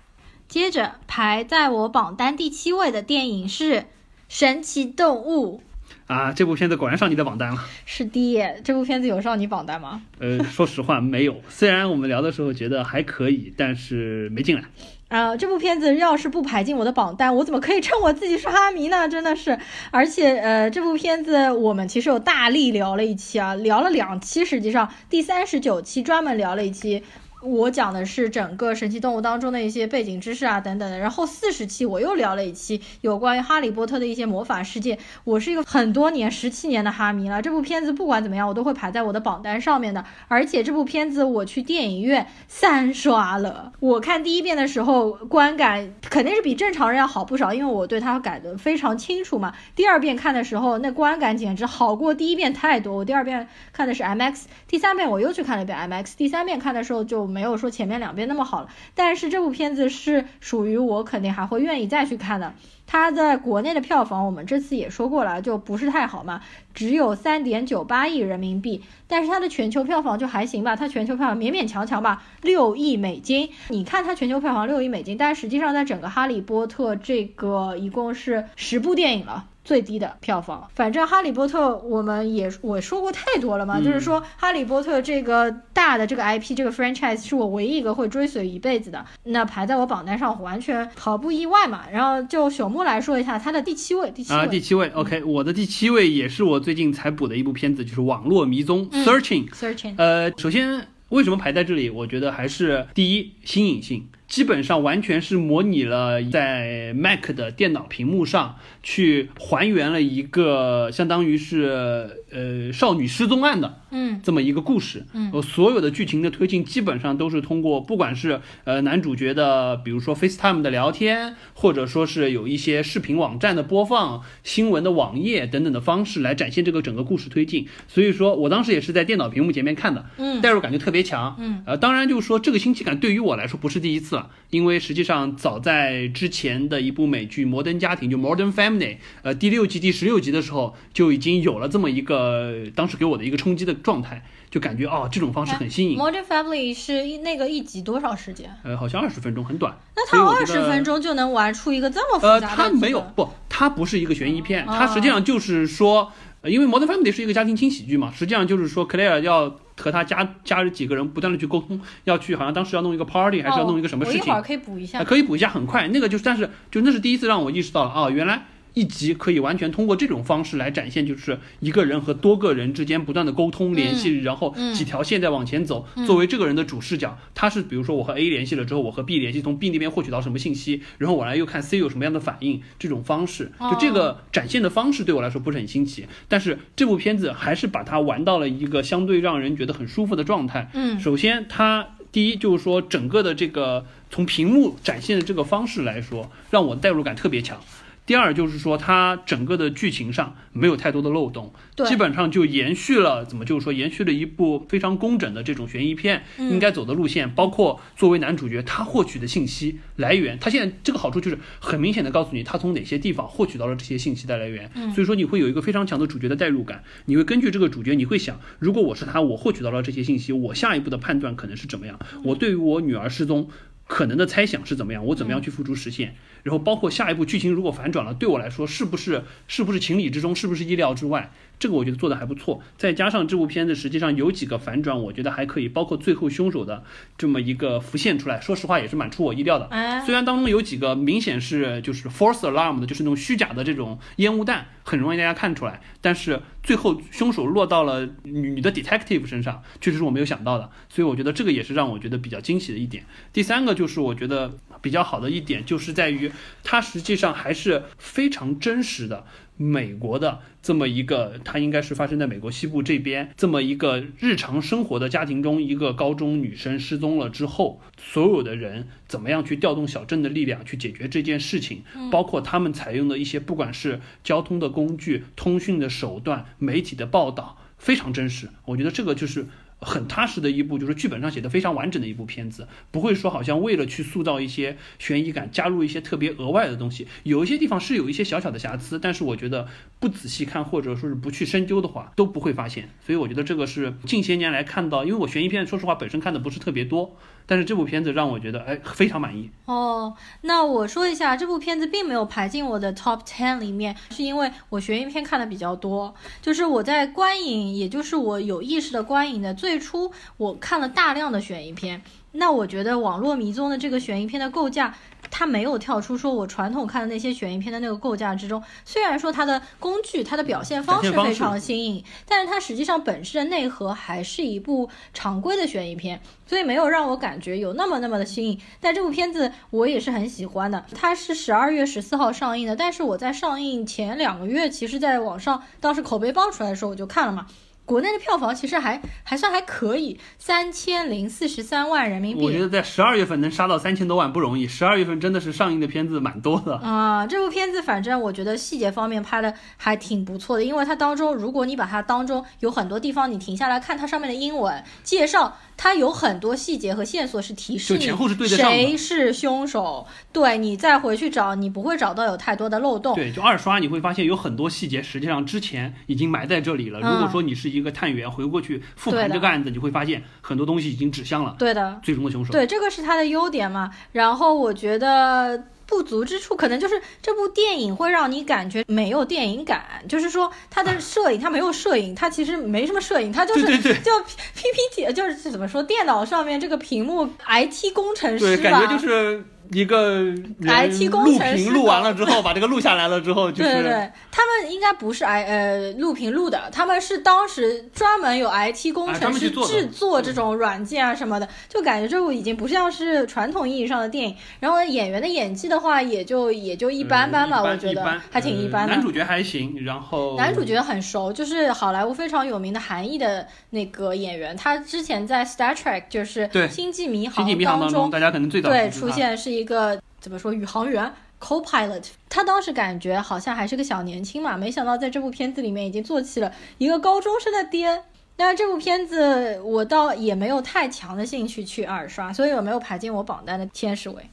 接着排在我榜单第七位的电影是《神奇动物》。啊，这部片子果然上你的榜单了。是的，这部片子有上你榜单吗？呃，说实话没有。虽然我们聊的时候觉得还可以，但是没进来。啊，这部片子要是不排进我的榜单，我怎么可以称我自己是哈迷呢？真的是。而且，呃，这部片子我们其实有大力聊了一期啊，聊了两期，实际上第三十九期专门聊了一期。我讲的是整个神奇动物当中的一些背景知识啊，等等的。然后四十期我又聊了一期有关于哈利波特的一些魔法世界。我是一个很多年十七年的哈迷了，这部片子不管怎么样，我都会排在我的榜单上面的。而且这部片子我去电影院三刷了。我看第一遍的时候观感肯定是比正常人要好不少，因为我对它改的非常清楚嘛。第二遍看的时候，那观感简直好过第一遍太多。我第二遍看的是 MX，第三遍我又去看了一遍 MX。第三遍看的时候就。没有说前面两遍那么好了，但是这部片子是属于我肯定还会愿意再去看的。它在国内的票房我们这次也说过了，就不是太好嘛，只有三点九八亿人民币。但是它的全球票房就还行吧，它全球票房勉勉强强吧，六亿美金。你看它全球票房六亿美金，但实际上在整个哈利波特这个一共是十部电影了。最低的票房，反正《哈利波特》我们也我说过太多了嘛，就是说《哈利波特》这个大的这个 IP 这个 franchise 是我唯一一个会追随一辈子的，那排在我榜单上完全毫不意外嘛。然后就朽木来说一下他的第七位，第七位啊，第七位，OK，我的第七位也是我最近才补的一部片子，就是《网络迷踪》Searching，Searching。呃，首先为什么排在这里？我觉得还是第一新颖性。基本上完全是模拟了在 Mac 的电脑屏幕上去还原了一个相当于是呃少女失踪案的嗯。这么一个故事。嗯。所有的剧情的推进基本上都是通过不管是呃男主角的比如说 FaceTime 的聊天或者说是有一些视频网站的播放新闻的网页等等的方式来展现这个整个故事推进。所以说我当时也是在电脑屏幕前面看的嗯。代入感就特别强。嗯。呃当然就是说这个新奇感对于我来说不是第一次了。因为实际上早在之前的一部美剧《摩登家庭》就《Modern Family》呃第六集第十六集的时候就已经有了这么一个当时给我的一个冲击的状态，就感觉哦这种方式很新颖。Modern Family 是那个一集多少时间？呃，好像二十分钟，很短。那他二十分钟就能玩出一个这么复杂的？呃，他没有不，他不是一个悬疑片，他实际上就是说。因为《Modern Family》是一个家庭轻喜剧嘛，实际上就是说，Claire 要和他家家人几个人不断的去沟通，要去好像当时要弄一个 party，还是要弄一个什么事情？我一会儿可以补一下，可以补一下，很快。那个就是，但是就那是第一次让我意识到了啊，原来。一集可以完全通过这种方式来展现，就是一个人和多个人之间不断的沟通联系，然后几条线在往前走。作为这个人的主视角，他是比如说我和 A 联系了之后，我和 B 联系，从 B 那边获取到什么信息，然后我来又看 C 有什么样的反应。这种方式，就这个展现的方式对我来说不是很新奇，但是这部片子还是把它玩到了一个相对让人觉得很舒服的状态。嗯，首先它第一就是说整个的这个从屏幕展现的这个方式来说，让我代入感特别强。第二就是说，它整个的剧情上没有太多的漏洞，对，基本上就延续了怎么就是说延续了一部非常工整的这种悬疑片应该走的路线，包括作为男主角他获取的信息来源，他现在这个好处就是很明显的告诉你他从哪些地方获取到了这些信息的来源，所以说你会有一个非常强的主角的代入感，你会根据这个主角，你会想，如果我是他，我获取到了这些信息，我下一步的判断可能是怎么样，我对于我女儿失踪。可能的猜想是怎么样？我怎么样去付诸实现？然后包括下一步剧情如果反转了，对我来说是不是是不是情理之中？是不是意料之外？这个我觉得做的还不错。再加上这部片子实际上有几个反转，我觉得还可以。包括最后凶手的这么一个浮现出来，说实话也是蛮出我意料的。虽然当中有几个明显是就是 false alarm 的，就是那种虚假的这种烟雾弹，很容易大家看出来。但是最后凶手落到了女的 detective 身上，确实是我没有想到的。所以我觉得这个也是让我觉得比较惊喜的一点。第三个就是我觉得比较好的一点，就是在于它实际上还是非常真实的。美国的这么一个，它应该是发生在美国西部这边这么一个日常生活的家庭中，一个高中女生失踪了之后，所有的人怎么样去调动小镇的力量去解决这件事情，包括他们采用的一些不管是交通的工具、通讯的手段、媒体的报道，非常真实。我觉得这个就是。很踏实的一部，就是剧本上写的非常完整的一部片子，不会说好像为了去塑造一些悬疑感，加入一些特别额外的东西。有一些地方是有一些小小的瑕疵，但是我觉得不仔细看或者说是不去深究的话，都不会发现。所以我觉得这个是近些年来看到，因为我悬疑片说实话本身看的不是特别多。但是这部片子让我觉得，哎，非常满意哦。那我说一下，这部片子并没有排进我的 top ten 里面，是因为我悬疑片看的比较多。就是我在观影，也就是我有意识的观影的初，我看了大量的悬疑片。那我觉得网络迷踪的这个悬疑片的构架。它没有跳出说我传统看的那些悬疑片的那个构架之中，虽然说它的工具、它的表现方式非常新颖，但是它实际上本质的内核还是一部常规的悬疑片，所以没有让我感觉有那么那么的新颖。但这部片子我也是很喜欢的，它是十二月十四号上映的，但是我在上映前两个月，其实在网上当时口碑爆出来的时候我就看了嘛。国内的票房其实还还算还可以，三千零四十三万人民币。我觉得在十二月份能杀到三千多万不容易，十二月份真的是上映的片子蛮多的啊。这部片子反正我觉得细节方面拍的还挺不错的，因为它当中如果你把它当中有很多地方你停下来看它上面的英文介绍。它有很多细节和线索是提示你谁是凶手，对你再回去找，你不会找到有太多的漏洞。对，就二刷你会发现有很多细节实际上之前已经埋在这里了。如果说你是一个探员回过去复盘这个案子，你会发现很多东西已经指向了对的最终的凶手。对，这个是它的优点嘛。然后我觉得。不足之处可能就是这部电影会让你感觉没有电影感，就是说它的摄影它没有摄影，它其实没什么摄影，它就是就 PPT 就是怎么说电脑上面这个屏幕 IT 工程师吧，感觉就是。一个 IT 工程师录完了之后，把这个录下来了之后，就是对对，他们应该不是 I 呃录屏录的，他们是当时专门有 IT 工程师制作这种软件啊什么的，就感觉这部已经不像是传统意义上的电影。然后演员的演技的话，也就也就一般般吧，我觉得还挺一般的。男主角还行，然后男主角很熟，就是好莱坞非常有名的韩裔的那个演员，他之前在 Star Trek 就是星际迷航当中，大家可能最早对出现是。一个怎么说宇航员 co-pilot，他当时感觉好像还是个小年轻嘛，没想到在这部片子里面已经做起了一个高中生的爹。但是这部片子我倒也没有太强的兴趣去二刷，所以我没有排进我榜单的天使位。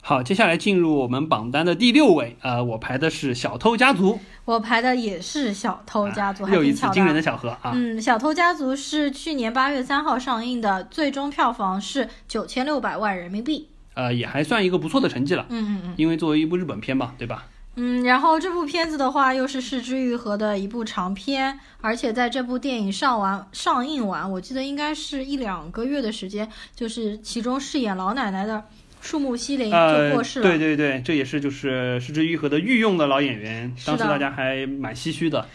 好，接下来进入我们榜单的第六位，呃，我排的是《小偷家族》，我排的也是《小偷家族》，又一次惊人的巧合啊！嗯，《小偷家族》是去年八月三号上映的，最终票房是九千六百万人民币。呃，也还算一个不错的成绩了。嗯嗯嗯，因为作为一部日本片嘛，对吧？嗯，然后这部片子的话，又是市之愈合的一部长片，而且在这部电影上完上映完，我记得应该是一两个月的时间，就是其中饰演老奶奶的树木希林就过世了。对对对，这也是就是市之愈合的御用的老演员，当时大家还蛮唏嘘的。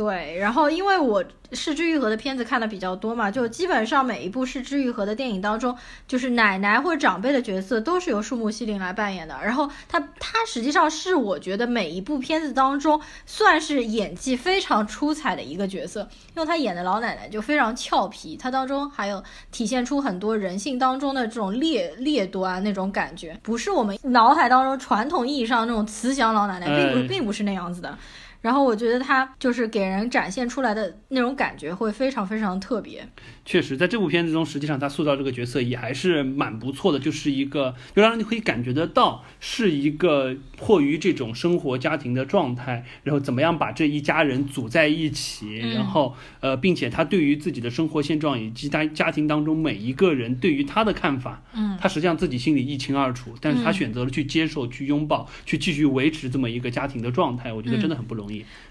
对，然后因为我是之愈合的片子看的比较多嘛，就基本上每一部是之愈合的电影当中，就是奶奶或者长辈的角色都是由树木希林来扮演的。然后他他实际上是我觉得每一部片子当中算是演技非常出彩的一个角色，因为他演的老奶奶就非常俏皮，他当中还有体现出很多人性当中的这种劣劣端那种感觉，不是我们脑海当中传统意义上那种慈祥老奶奶，并不并不是那样子的。然后我觉得他就是给人展现出来的那种感觉会非常非常特别。确实，在这部片子中，实际上他塑造这个角色也还是蛮不错的，就是一个就让人可以感觉得到是一个迫于这种生活家庭的状态，然后怎么样把这一家人组在一起，然后呃，并且他对于自己的生活现状以及他家庭当中每一个人对于他的看法，嗯，他实际上自己心里一清二楚，但是他选择了去接受、去拥抱、去继续维持这么一个家庭的状态，我觉得真的很不容易。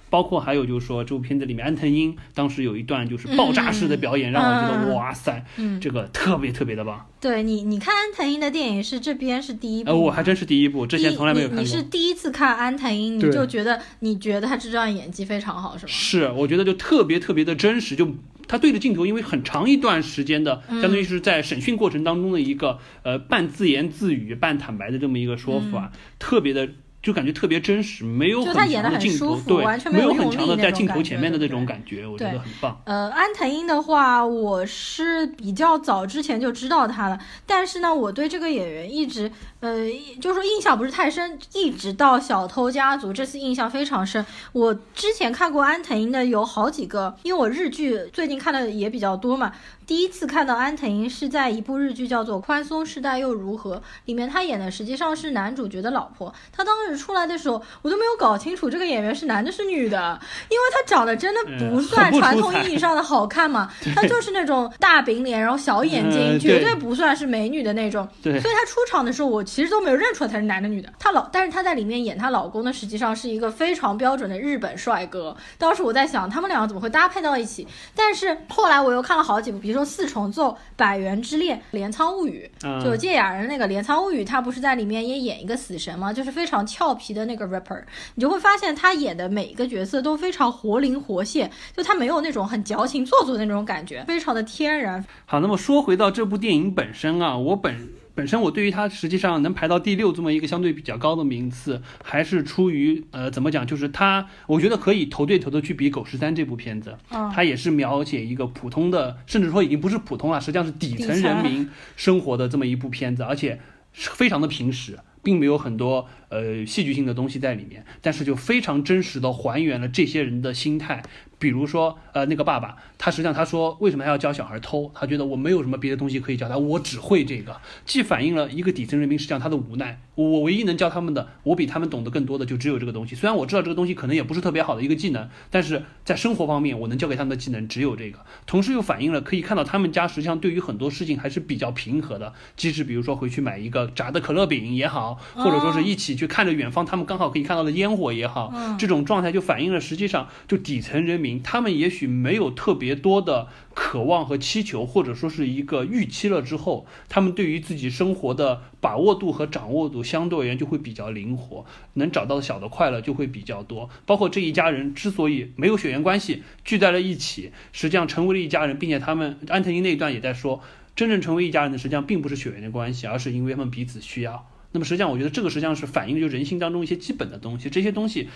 包括还有就是说，这部片子里面安藤英当时有一段就是爆炸式的表演，让我觉得哇塞，这个特别特别的棒。对你，你看安藤英的电影是这边是第一部，呃，我还真是第一部，之前从来没有看过。你是第一次看安藤英，你就觉得你觉得他这段演技非常好，是吗？是，我觉得就特别特别的真实，就他对着镜头，因为很长一段时间的，相当于是在审讯过程当中的一个呃半自言自语、半坦白的这么一个说法，特别的。就感觉特别真实，没有很强的镜头，对，没有很强的在镜头前面的那种感觉，我觉得很棒。呃，安藤英的话，我是比较早之前就知道他了，但是呢，我对这个演员一直，呃，就是说印象不是太深，一直到《小偷家族》这次印象非常深。我之前看过安藤英的有好几个，因为我日剧最近看的也比较多嘛。第一次看到安藤英是在一部日剧叫做《宽松时代又如何》里面，她演的实际上是男主角的老婆。她当时出来的时候，我都没有搞清楚这个演员是男的是女的，因为她长得真的不算传统意义上的好看嘛，她就是那种大饼脸，然后小眼睛，绝对不算是美女的那种。所以她出场的时候，我其实都没有认出来她是男的女的。她老，但是她在里面演她老公呢，实际上是一个非常标准的日本帅哥。当时我在想，他们两个怎么会搭配到一起？但是后来我又看了好几部，比如说。四重奏、百元之恋、镰仓物语，就芥雅人那个镰仓物语，他不是在里面也演一个死神吗？就是非常俏皮的那个 rapper，你就会发现他演的每一个角色都非常活灵活现，就他没有那种很矫情做作的那种感觉，非常的天然。好，那么说回到这部电影本身啊，我本。本身我对于它实际上能排到第六这么一个相对比较高的名次，还是出于呃怎么讲，就是它我觉得可以头对头的去比《狗十三》这部片子，它也是描写一个普通的，甚至说已经不是普通了，实际上是底层人民生活的这么一部片子，而且非常的平实，并没有很多呃戏剧性的东西在里面，但是就非常真实的还原了这些人的心态。比如说，呃，那个爸爸，他实际上他说，为什么他要教小孩偷？他觉得我没有什么别的东西可以教他，我只会这个，既反映了一个底层人民实际上他的无奈。我唯一能教他们的，我比他们懂得更多的就只有这个东西。虽然我知道这个东西可能也不是特别好的一个技能，但是在生活方面，我能教给他们的技能只有这个。同时又反映了可以看到他们家实际上对于很多事情还是比较平和的，即使比如说回去买一个炸的可乐饼也好，或者说是一起去看着远方他们刚好可以看到的烟火也好，这种状态就反映了实际上就底层人民。他们也许没有特别多的渴望和祈求，或者说是一个预期了之后，他们对于自己生活的把握度和掌握度相对而言就会比较灵活，能找到小的快乐就会比较多。包括这一家人之所以没有血缘关系聚在了一起，实际上成为了一家人，并且他们安藤英那一段也在说，真正成为一家人的实际上并不是血缘的关系，而是因为他们彼此需要。那么实际上，我觉得这个实际上是反映就人性当中一些基本的东西，这些东西。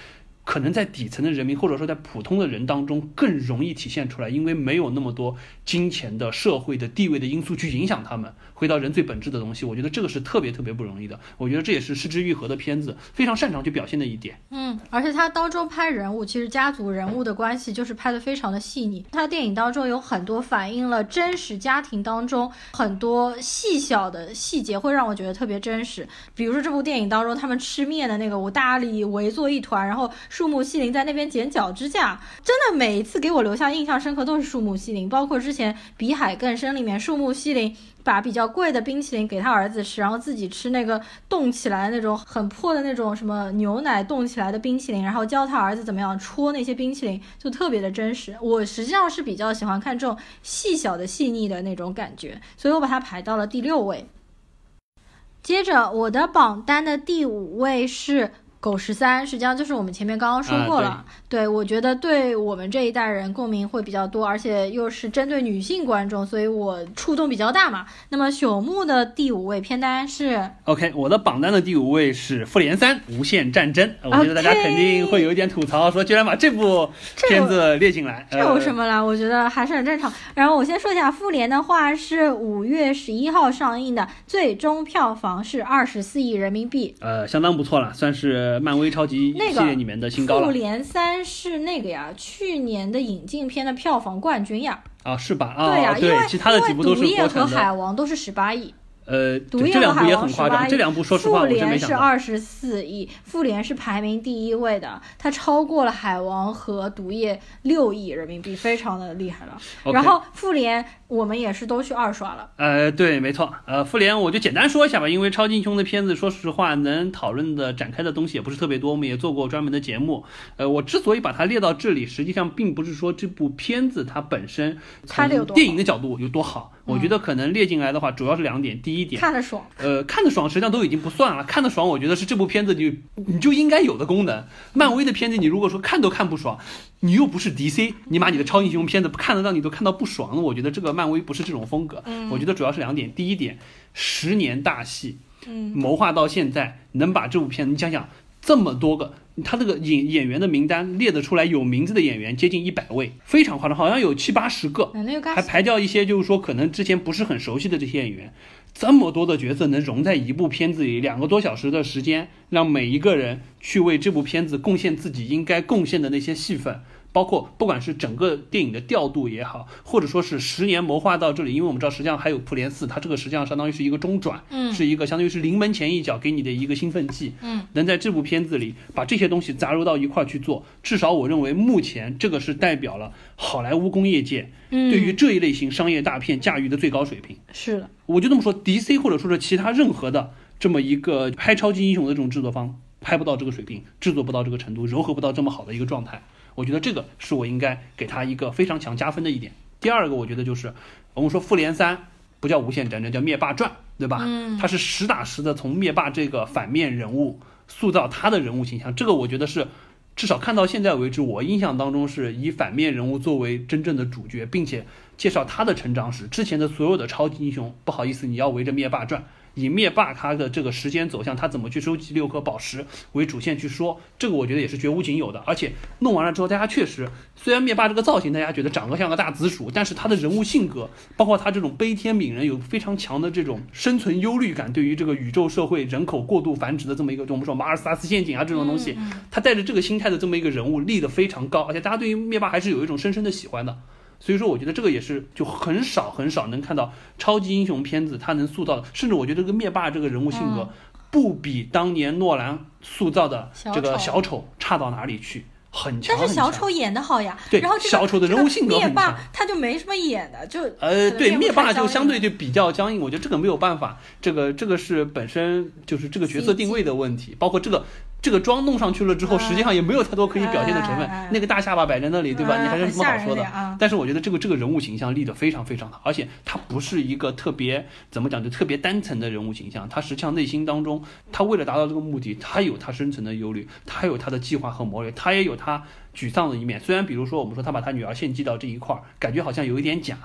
可能在底层的人民，或者说在普通的人当中，更容易体现出来，因为没有那么多金钱的、社会的地位的因素去影响他们。回到人最本质的东西，我觉得这个是特别特别不容易的。我觉得这也是失之愈合的片子非常擅长去表现的一点。嗯，而且他当中拍人物，其实家族人物的关系就是拍的非常的细腻。他电影当中有很多反映了真实家庭当中很多细小的细节，会让我觉得特别真实。比如说这部电影当中，他们吃面的那个，我大理围坐一团，然后。树木希林在那边剪脚指甲，真的每一次给我留下印象深刻都是树木希林。包括之前《比海更深》里面，树木希林把比较贵的冰淇淋给他儿子吃，然后自己吃那个冻起来那种很破的那种什么牛奶冻起来的冰淇淋，然后教他儿子怎么样戳那些冰淇淋，就特别的真实。我实际上是比较喜欢看这种细小的细腻的那种感觉，所以我把它排到了第六位。接着我的榜单的第五位是。狗十三，实际上就是我们前面刚刚说过了。对，我觉得对我们这一代人共鸣会比较多，而且又是针对女性观众，所以我触动比较大嘛。那么朽木的第五位片单是 OK，我的榜单的第五位是《复联三：无限战争》。我觉得大家肯定会有一点吐槽，说居然把这部片子列进来，这有什么啦？我觉得还是很正常。然后我先说一下，《复联》的话是五月十一号上映的，最终票房是二十四亿人民币，呃，相当不错了，算是。漫威超级系列里面的新高了。复联三是那个呀，去年的引进片的票房冠军呀。啊，是吧？啊，对呀，因为其他的几部都是毒液和海王都是十八亿。呃，毒液和海王十八亿，这两部说实话，复联是二十四亿，复联是排名第一位的，它超过了海王和毒液六亿人民币，非常的厉害了。然后复联。我们也是都去二刷了。呃，对，没错。呃，复联我就简单说一下吧，因为超级英雄的片子，说实话能讨论的展开的东西也不是特别多。我们也做过专门的节目。呃，我之所以把它列到这里，实际上并不是说这部片子它本身从电影的角度有多好。我觉得可能列进来的话，主要是两点。第一点，看得爽。呃，看得爽实际上都已经不算了，看得爽，我觉得是这部片子你你就应该有的功能。漫威的片子你如果说看都看不爽，你又不是 DC，你把你的超英雄片子看得让你都看到不爽了，我觉得这个漫威不是这种风格。我觉得主要是两点。第一点，十年大戏，谋划到现在能把这部片子，你想想这么多个。他这个演演员的名单列得出来，有名字的演员接近一百位，非常夸张，好像有七八十个，还排掉一些，就是说可能之前不是很熟悉的这些演员。这么多的角色能融在一部片子里，两个多小时的时间，让每一个人去为这部片子贡献自己应该贡献的那些戏份。包括不管是整个电影的调度也好，或者说是十年谋划到这里，因为我们知道实际上还有复联四，它这个实际上相当于是一个中转，嗯，是一个相当于是临门前一脚给你的一个兴奋剂，嗯，能在这部片子里把这些东西杂糅到一块去做，至少我认为目前这个是代表了好莱坞工业界对于这一类型商业大片驾驭的最高水平。是的，我就这么说，DC 或者说是其他任何的这么一个拍超级英雄的这种制作方拍不到这个水平，制作不到这个程度，柔合不到这么好的一个状态。我觉得这个是我应该给他一个非常强加分的一点。第二个，我觉得就是我们说复联三不叫无限战争，叫灭霸传，对吧？嗯，他是实打实的从灭霸这个反面人物塑造他的人物形象。这个我觉得是至少看到现在为止，我印象当中是以反面人物作为真正的主角，并且介绍他的成长史。之前的所有的超级英雄，不好意思，你要围着灭霸转。以灭霸他的这个时间走向，他怎么去收集六颗宝石为主线去说，这个我觉得也是绝无仅有的。而且弄完了之后，大家确实，虽然灭霸这个造型大家觉得长得像个大紫薯，但是他的人物性格，包括他这种悲天悯人，有非常强的这种生存忧虑感，对于这个宇宙社会人口过度繁殖的这么一个，我们说马尔萨斯陷阱啊这种东西，他带着这个心态的这么一个人物立得非常高，而且大家对于灭霸还是有一种深深的喜欢的。所以说，我觉得这个也是就很少很少能看到超级英雄片子他能塑造的，甚至我觉得这个灭霸这个人物性格，不比当年诺兰塑造的这个小丑差到哪里去。很强，但是小丑演的好呀。对，然后小丑的人物性格灭霸他就没什么演的，就呃，对，灭霸就相对就比较僵硬。我觉得这个没有办法，这个这个是本身就是这个角色定位的问题，包括这个这个妆弄上去了之后，实际上也没有太多可以表现的成分。那个大下巴摆在那里，对吧？你还有什么好说的？但是我觉得这个这个人物形象立得非常非常好，而且他不是一个特别怎么讲就特别单层的人物形象，他实际上内心当中，他为了达到这个目的，他有他深层的忧虑，他有他的计划和谋略，他也有他。沮丧的一面，虽然比如说我们说他把他女儿献祭到这一块儿，感觉好像有一点假，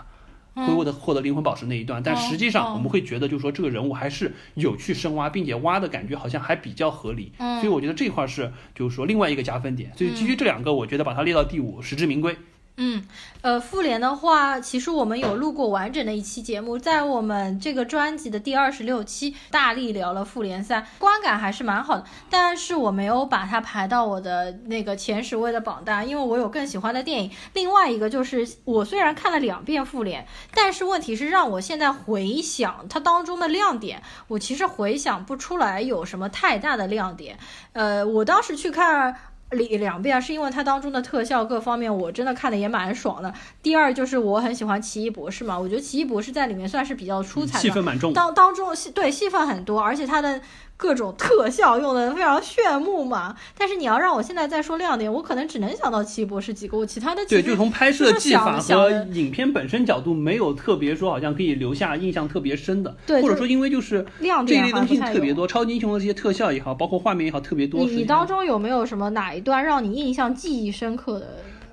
会获得获得灵魂宝石那一段，但实际上我们会觉得，就是说这个人物还是有去深挖，并且挖的感觉好像还比较合理，所以我觉得这块是就是说另外一个加分点，所以基于这两个，我觉得把它列到第五，实至名归。嗯，呃，复联的话，其实我们有录过完整的一期节目，在我们这个专辑的第二十六期，大力聊了复联三，观感还是蛮好的。但是我没有把它排到我的那个前十位的榜单，因为我有更喜欢的电影。另外一个就是，我虽然看了两遍复联，但是问题是让我现在回想它当中的亮点，我其实回想不出来有什么太大的亮点。呃，我当时去看。两两遍是因为它当中的特效各方面，我真的看的也蛮爽的。第二就是我很喜欢奇异博士嘛，我觉得奇异博士在里面算是比较出彩的，戏份蛮重。当当中戏对戏份很多，而且他的各种特效用的非常炫目嘛。但是你要让我现在再说亮点，我可能只能想到奇异博士几个，我其他的对，就从拍摄技法和影片本身角度，没有特别说好像可以留下印象特别深的，对，或者说因为就是亮点这类东西特别多，超级英雄的这些特效也好，包括画面也好，特别多。你你当中有没有什么哪一段让你印象记忆深刻的？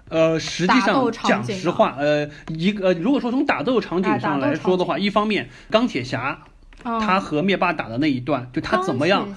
呃，实际上讲实话，呃，一个如果说从打斗场景上来说的话，一方面钢铁侠。他和灭霸打的那一段，就他怎么样？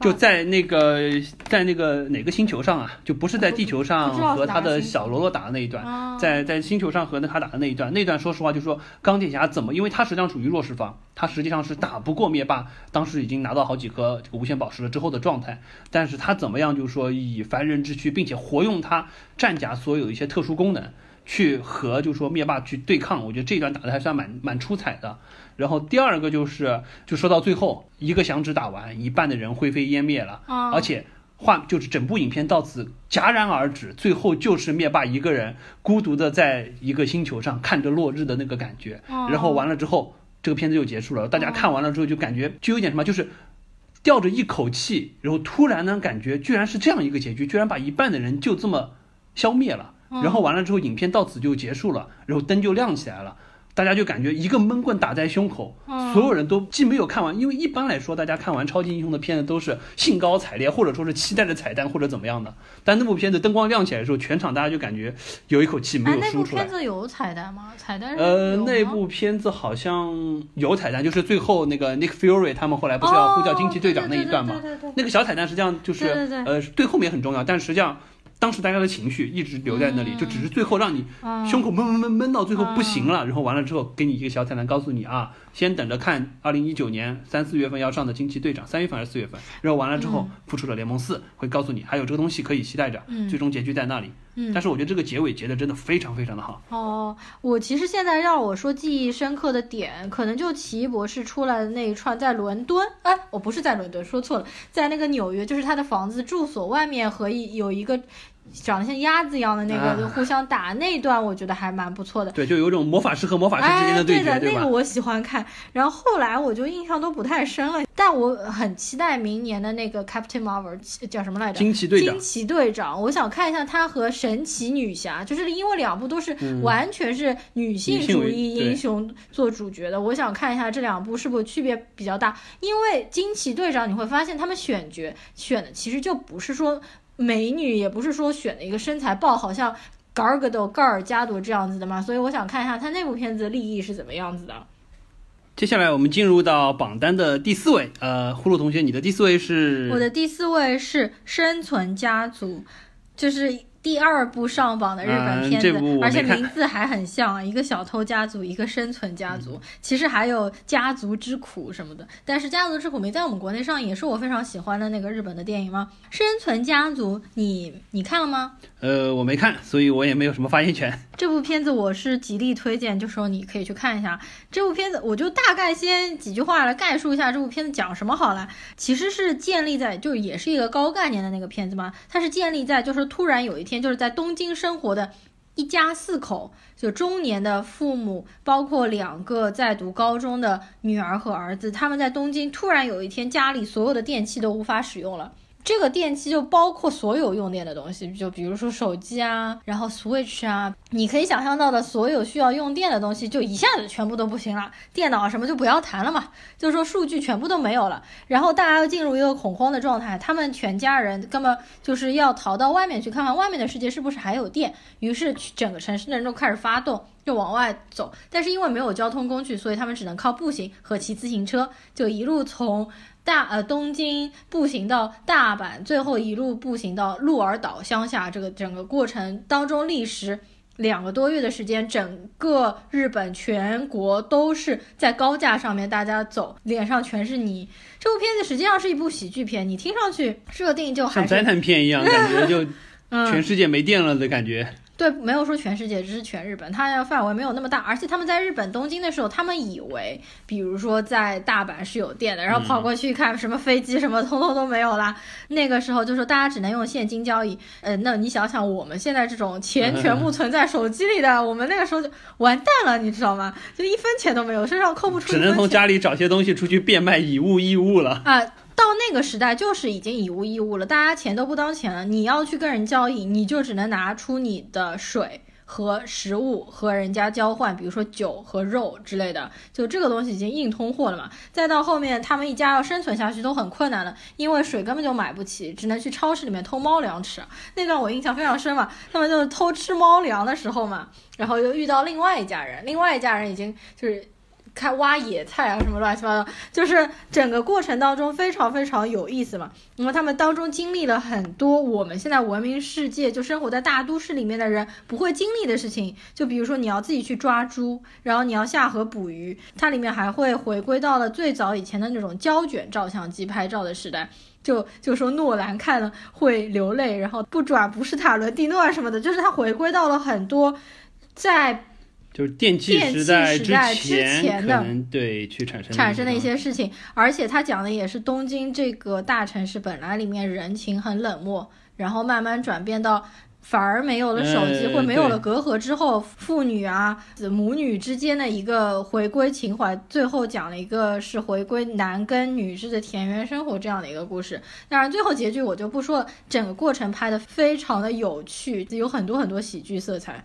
就在那个在那个哪个星球上啊？就不是在地球上和他的小喽啰打的那一段，在在星球上和那他打的那一段，那段说实话就是说钢铁侠怎么？因为他实际上属于弱势方，他实际上是打不过灭霸，当时已经拿到好几颗这个无限宝石了之后的状态，但是他怎么样？就是说以凡人之躯，并且活用他战甲所有一些特殊功能。去和就说灭霸去对抗，我觉得这一段打的还算蛮蛮出彩的。然后第二个就是，就说到最后一个响指打完，一半的人灰飞烟灭了，而且画就是整部影片到此戛然而止，最后就是灭霸一个人孤独的在一个星球上看着落日的那个感觉。然后完了之后，这个片子就结束了。大家看完了之后就感觉就有点什么，就是吊着一口气，然后突然呢感觉居然是这样一个结局，居然把一半的人就这么消灭了。然后完了之后，影片到此就结束了，然后灯就亮起来了，大家就感觉一个闷棍打在胸口，所有人都既没有看完，因为一般来说大家看完超级英雄的片子都是兴高采烈，或者说是期待着彩蛋或者怎么样的，但那部片子灯光亮起来的时候，全场大家就感觉有一口气没有输出来。那部片子有彩蛋吗？彩蛋呃，那部片子好像有彩蛋，就是最后那个 Nick Fury 他们后来不是要呼叫惊奇队长那一段吗？那个小彩蛋实际上就是呃对后面很重要，但实际上。当时大家的情绪一直留在那里，就只是最后让你胸口闷闷闷闷到最后不行了，然后完了之后给你一个小彩蛋，告诉你啊，先等着看二零一九年三四月份要上的惊奇队长，三月份还是四月份，然后完了之后复仇者联盟四会告诉你还有这个东西可以期待着，最终结局在那里。但是我觉得这个结尾结的真的非常非常的好。哦，我其实现在让我说记忆深刻的点，可能就奇异博士出来的那一串在伦敦，哎，我不是在伦敦，说错了，在那个纽约，就是他的房子住所外面和一有一个。长得像鸭子一样的那个，就互相打那一段，我觉得还蛮不错的。对，就有种魔法师和魔法师之间的对决，对那个我喜欢看。然后后来我就印象都不太深了，但我很期待明年的那个 Captain Marvel 叫什么来着？惊奇队长。惊奇队长，我想看一下他和神奇女侠，就是因为两部都是完全是女性主义英雄做主角的，我想看一下这两部是不是区别比较大。因为惊奇队长你会发现他们选角选的其实就不是说。美女也不是说选的一个身材爆，好像嘎尔格多、盖尔加朵这样子的嘛，所以我想看一下他那部片子的立意是怎么样子的。接下来我们进入到榜单的第四位，呃，呼噜同学，你的第四位是？我的第四位是《生存家族》，就是。第二部上榜的日本片子，而且名字还很像，一个小偷家族，一个生存家族，其实还有家族之苦什么的。但是家族之苦没在我们国内上映，也是我非常喜欢的那个日本的电影吗？生存家族，你你看了吗？呃，我没看，所以我也没有什么发言权。这部片子我是极力推荐，就说你可以去看一下这部片子。我就大概先几句话来概述一下这部片子讲什么好了。其实是建立在，就也是一个高概念的那个片子嘛。它是建立在，就是突然有一天，就是在东京生活的一家四口，就中年的父母，包括两个在读高中的女儿和儿子，他们在东京突然有一天，家里所有的电器都无法使用了。这个电器就包括所有用电的东西，就比如说手机啊，然后 Switch 啊，你可以想象到的所有需要用电的东西，就一下子全部都不行了。电脑什么就不要谈了嘛，就是说数据全部都没有了。然后大家又进入一个恐慌的状态，他们全家人根本就是要逃到外面去看看外面的世界是不是还有电。于是整个城市的人都开始发动，就往外走。但是因为没有交通工具，所以他们只能靠步行和骑自行车，就一路从。大呃，东京步行到大阪，最后一路步行到鹿儿岛乡下，这个整个过程当中历时两个多月的时间，整个日本全国都是在高架上面，大家走，脸上全是泥。这部片子实际上是一部喜剧片，你听上去设定就像灾难片一样，感觉就 全世界没电了的感觉。对，没有说全世界，只是全日本，它的范围没有那么大。而且他们在日本东京的时候，他们以为，比如说在大阪是有电的，然后跑过去看什么飞机什么，通通都没有啦。那个时候就说大家只能用现金交易。呃，那你想想我们现在这种钱 全部存在手机里的，我们那个时候就完蛋了，你知道吗？就一分钱都没有，身上扣不出。只能从家里找些东西出去变卖以物易物了。啊。到那个时代就是已经以物易物了，大家钱都不当钱了。你要去跟人交易，你就只能拿出你的水。和食物和人家交换，比如说酒和肉之类的，就这个东西已经硬通货了嘛。再到后面，他们一家要生存下去都很困难了，因为水根本就买不起，只能去超市里面偷猫粮吃。那段我印象非常深嘛，他们就是偷吃猫粮的时候嘛，然后又遇到另外一家人，另外一家人已经就是。开挖野菜啊，什么乱七八糟，就是整个过程当中非常非常有意思嘛。那么他们当中经历了很多我们现在文明世界就生活在大都市里面的人不会经历的事情，就比如说你要自己去抓猪，然后你要下河捕鱼，它里面还会回归到了最早以前的那种胶卷照相机拍照的时代，就就说诺兰看了会流泪，然后不转不是塔伦蒂诺啊什么的，就是他回归到了很多在。就是电气时代之前的对去产生产生的一些事情，而且他讲的也是东京这个大城市本来里面人情很冷漠，然后慢慢转变到反而没有了手机或没有了隔阂之后，父女啊母女之间的一个回归情怀，最后讲了一个是回归男跟女之的田园生活这样的一个故事。当然最后结局我就不说了，整个过程拍的非常的有趣，有很多很多喜剧色彩。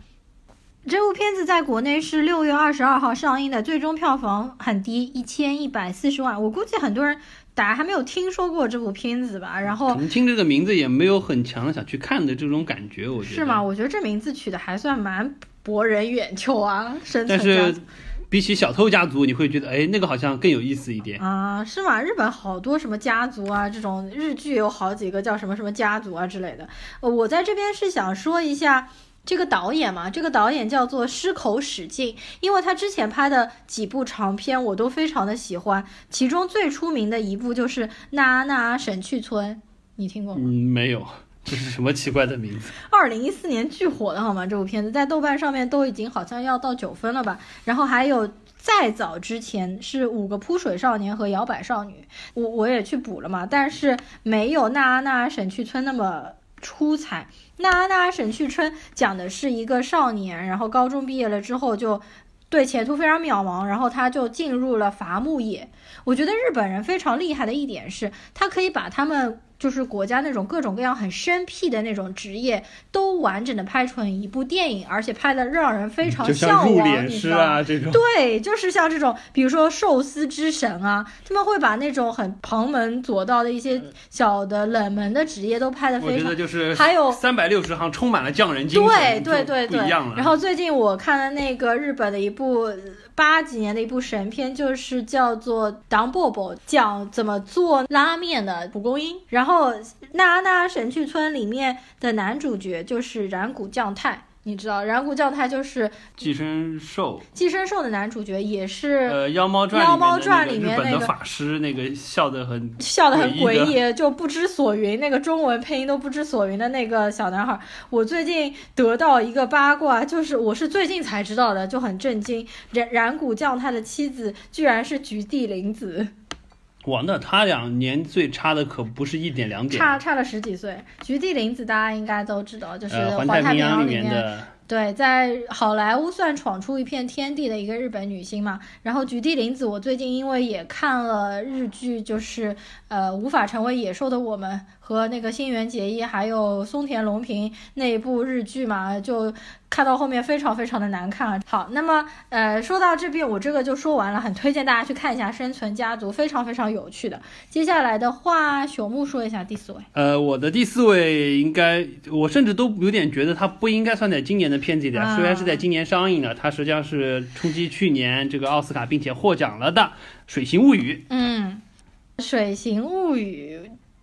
这部片子在国内是六月二十二号上映的，最终票房很低，一千一百四十万。我估计很多人打还没有听说过这部片子吧。然后听这个名字也没有很强的想去看的这种感觉，我觉得是吗？我觉得这名字取的还算蛮博人眼球啊。但是比起小偷家族，你会觉得哎，那个好像更有意思一点啊？是吗？日本好多什么家族啊，这种日剧有好几个叫什么什么家族啊之类的。我在这边是想说一下。这个导演嘛，这个导演叫做狮口史进，因为他之前拍的几部长片我都非常的喜欢，其中最出名的一部就是《那那神去村》，你听过吗？嗯，没有，这是什么奇怪的名字？二零一四年巨火的好吗？这部片子在豆瓣上面都已经好像要到九分了吧？然后还有再早之前是《五个扑水少年》和《摇摆少女》，我我也去补了嘛，但是没有《那那神去村》那么。出彩。那阿那阿沈去春讲的是一个少年，然后高中毕业了之后就对前途非常渺茫，然后他就进入了伐木业。我觉得日本人非常厉害的一点是，他可以把他们。就是国家那种各种各样很生僻的那种职业，都完整的拍成一部电影，而且拍的让人非常向往。你知道这种对，就是像这种，比如说寿司之神啊，他们会把那种很旁门左道的一些小的冷门的职业都拍的非常。我觉得就是还有三百六十行充满了匠人精神。对对对对，不一样了。然后最近我看了那个日本的一部八几年的一部神片，就是叫做《当伯伯》，讲怎么做拉面的蒲公英，然后。然后，那那神去村里面的男主角就是染谷将太，你知道染谷将太就是寄生兽，寄生兽的男主角也是呃妖猫传妖猫传里面那个法师，那个笑得很笑得很诡异，就不知所云，那个中文配音都不知所云的那个小男孩。我最近得到一个八卦，就是我是最近才知道的，就很震惊，染染谷将太的妻子居然是菊地凛子。哇，那他俩年岁差的可不是一点两点，差差了十几岁。菊地凛子大家应该都知道，就是《环太平洋》里面的。对，在好莱坞算闯出一片天地的一个日本女星嘛。然后菊地凛子，我最近因为也看了日剧，就是呃，无法成为野兽的我们和那个新垣结衣还有松田龙平那一部日剧嘛，就。看到后面非常非常的难看啊！好，那么呃，说到这边我这个就说完了，很推荐大家去看一下《生存家族》，非常非常有趣的。接下来的话，朽木说一下第四位。呃，我的第四位应该，我甚至都有点觉得它不应该算在今年的片子里的，虽然是在今年上映的，它实际上是冲击去年这个奥斯卡并且获奖了的《水形物语》。嗯，《水形物语》。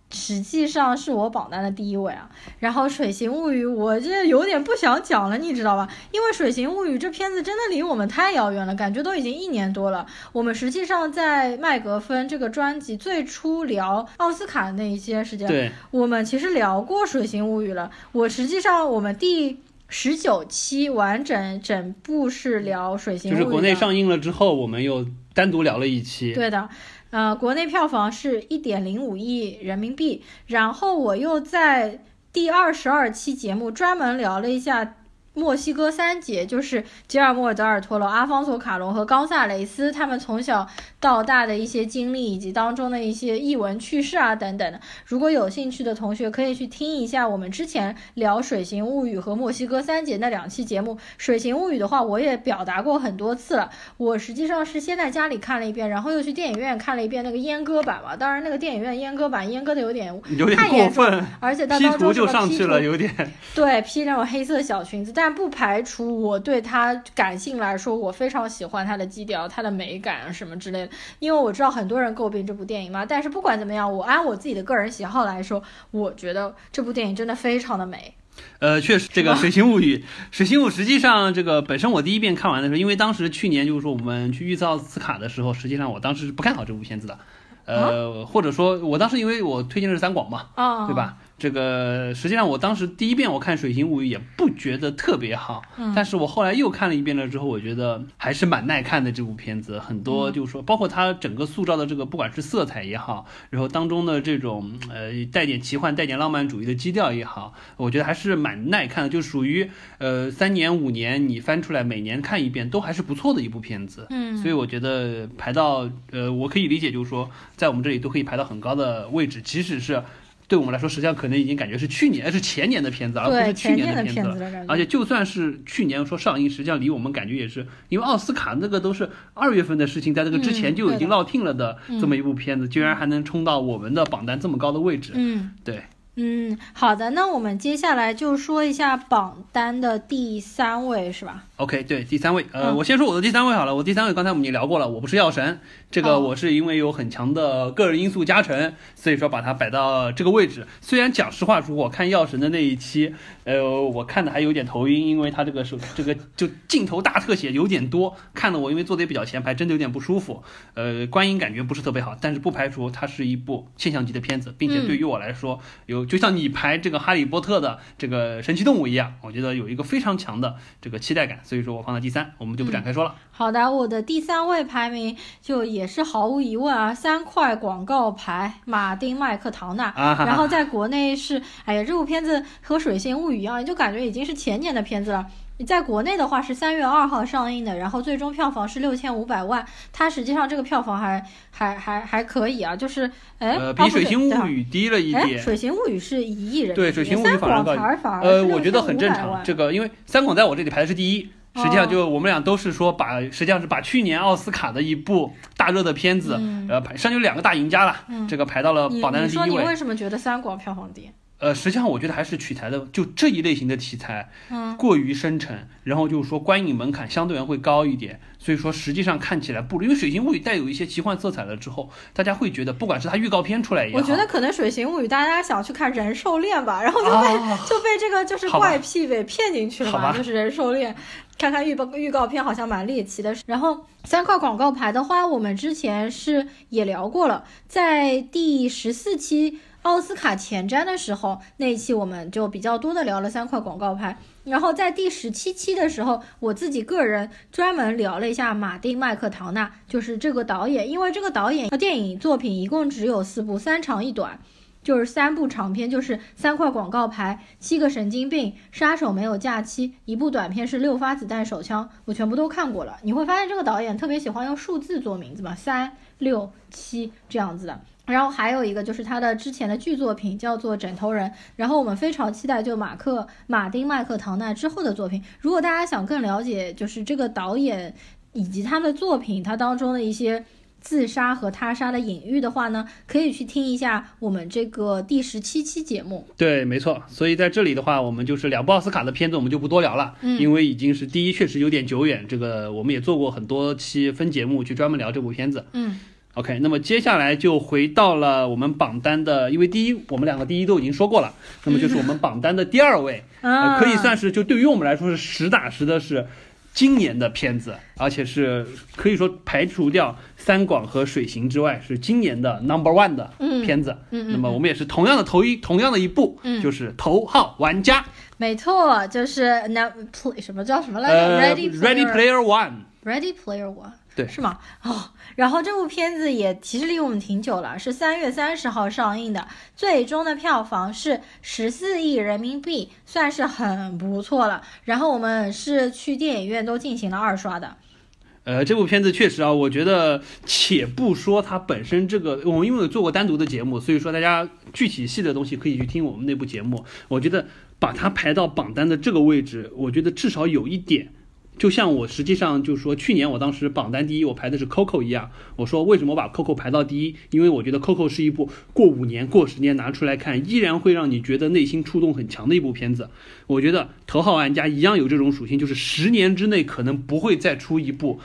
实际上是我榜单的第一位啊，然后《水形物语》我这有点不想讲了，你知道吧？因为《水形物语》这片子真的离我们太遥远了，感觉都已经一年多了。我们实际上在麦格芬这个专辑最初聊奥斯卡的那一些时间，对，我们其实聊过《水形物语》了。我实际上我们第十九期完整整部是聊《水形物语》，就是国内上映了之后，我们又单独聊了一期。对的。呃，国内票房是一点零五亿人民币。然后我又在第二十二期节目专门聊了一下墨西哥三杰，就是吉尔莫·德尔托罗、阿方索·卡隆和冈萨雷斯，他们从小到大的一些经历以及当中的一些译文趣事啊等等的。如果有兴趣的同学，可以去听一下我们之前聊《水形物语》和墨西哥三杰那两期节目。《水形物语》的话，我也表达过很多次了。我实际上是先在家里看了一遍，然后又去电影院看了一遍那个阉割版嘛。当然，那个电影院阉割版阉割的有点有点过分，而且它当中就上去了，有点对 P 那种黑色小裙子，但。但不排除我对他感性来说，我非常喜欢他的基调、他的美感什么之类的。因为我知道很多人诟病这部电影嘛，但是不管怎么样，我按我自己的个人喜好来说，我觉得这部电影真的非常的美。呃，确实，这个《水形物语》《水形物》实际上这个本身我第一遍看完的时候，因为当时去年就是说我们去预测奥斯卡的时候，实际上我当时是不看好这部片子的。呃，或者说我当时因为我推荐的是三广嘛，对吧？这个实际上，我当时第一遍我看《水形物语》也不觉得特别好，嗯但是我后来又看了一遍了之后，我觉得还是蛮耐看的。这部片子很多就是说，包括它整个塑造的这个，不管是色彩也好，然后当中的这种呃带点奇幻、带点浪漫主义的基调也好，我觉得还是蛮耐看的，就属于呃三年五年你翻出来每年看一遍都还是不错的一部片子。嗯，所以我觉得排到呃，我可以理解，就是说在我们这里都可以排到很高的位置，即使是。对我们来说，实际上可能已经感觉是去年，是前年的片子，而不是去年的片子了。而且就算是去年说上映，实际上离我们感觉也是，因为奥斯卡那个都是二月份的事情，在这个之前就已经落听了的这么一部片子，居然还能冲到我们的榜单这么高的位置。嗯，对。嗯，好的，那我们接下来就说一下榜单的第三位，是吧？OK，对，第三位，呃，我先说我的第三位好了。我第三位刚才我们已经聊过了，我不是药神，这个我是因为有很强的个人因素加成，所以说把它摆到这个位置。虽然讲实话，如果看药神的那一期，呃，我看的还有点头晕，因为他这个手这个就镜头大特写有点多，看的我因为坐的也比较前排，真的有点不舒服。呃，观影感觉不是特别好，但是不排除它是一部现象级的片子，并且对于我来说有。就像你排这个《哈利波特》的这个神奇动物一样，我觉得有一个非常强的这个期待感，所以说我放在第三，我们就不展开说了。好的，我的第三位排名就也是毫无疑问啊，三块广告牌，马丁麦克唐纳。然后在国内是，哎呀，这部片子和《水星物语》一样，就感觉已经是前年的片子了。你在国内的话是三月二号上映的，然后最终票房是六千五百万，它实际上这个票房还还还还可以啊，就是哎，比《水形物语》低了一点。《水形物语》是一亿人，对，《水形物语》反而高。呃，我觉得很正常。这个因为三广在我这里排的是第一，实际上就我们俩都是说把，实际上是把去年奥斯卡的一部大热的片子，呃，排上有两个大赢家了，这个排到了榜单的第一位。你说你为什么觉得三广票房低？呃，实际上我觉得还是取材的，就这一类型的题材，嗯，过于深沉，然后就是说观影门槛相对而言会高一点，所以说实际上看起来不，因为《水形物语》带有一些奇幻色彩了之后，大家会觉得，不管是它预告片出来也好，我觉得可能《水形物语》大家想去看人兽恋吧，然后就被就被这个就是怪癖给骗进去了嘛，就是人兽恋，看看预告预告片好像蛮猎奇的，然后三块广告牌的话，我们之前是也聊过了，在第十四期。奥斯卡前瞻的时候，那一期我们就比较多的聊了三块广告牌。然后在第十七期的时候，我自己个人专门聊了一下马丁麦克唐纳，就是这个导演，因为这个导演的电影作品一共只有四部，三长一短，就是三部长片，就是三块广告牌、七个神经病、杀手没有假期，一部短片是六发子弹手枪，我全部都看过了。你会发现这个导演特别喜欢用数字做名字嘛，三六七这样子的。然后还有一个就是他的之前的剧作品叫做《枕头人》，然后我们非常期待就马克马丁麦克唐纳之后的作品。如果大家想更了解就是这个导演以及他的作品，他当中的一些自杀和他杀的隐喻的话呢，可以去听一下我们这个第十七期节目。对，没错。所以在这里的话，我们就是两部奥斯卡的片子，我们就不多聊了，因为已经是第一，确实有点久远。这个我们也做过很多期分节目去专门聊这部片子。嗯。OK，那么接下来就回到了我们榜单的，因为第一我们两个第一都已经说过了，那么就是我们榜单的第二位，可以算是就对于我们来说是实打实的是今年的片子，而且是可以说排除掉三广和水行之外，是今年的 Number One 的片子。嗯，那么我们也是同样的头一同样的一部，就是头号玩家。没错，就是那什么叫什么来着？Ready Ready Player One。Ready Player One。对，是吗？哦，然后这部片子也其实离我们挺久了，是三月三十号上映的，最终的票房是十四亿人民币，算是很不错了。然后我们是去电影院都进行了二刷的。呃，这部片子确实啊，我觉得，且不说它本身这个，我们因为有做过单独的节目，所以说大家具体细的东西可以去听我们那部节目。我觉得把它排到榜单的这个位置，我觉得至少有一点。就像我实际上就是说，去年我当时榜单第一，我排的是 Coco 一样。我说为什么把 Coco 排到第一？因为我觉得 Coco 是一部过五年、过十年拿出来看，依然会让你觉得内心触动很强的一部片子。我觉得头号玩家一样有这种属性，就是十年之内可能不会再出一部。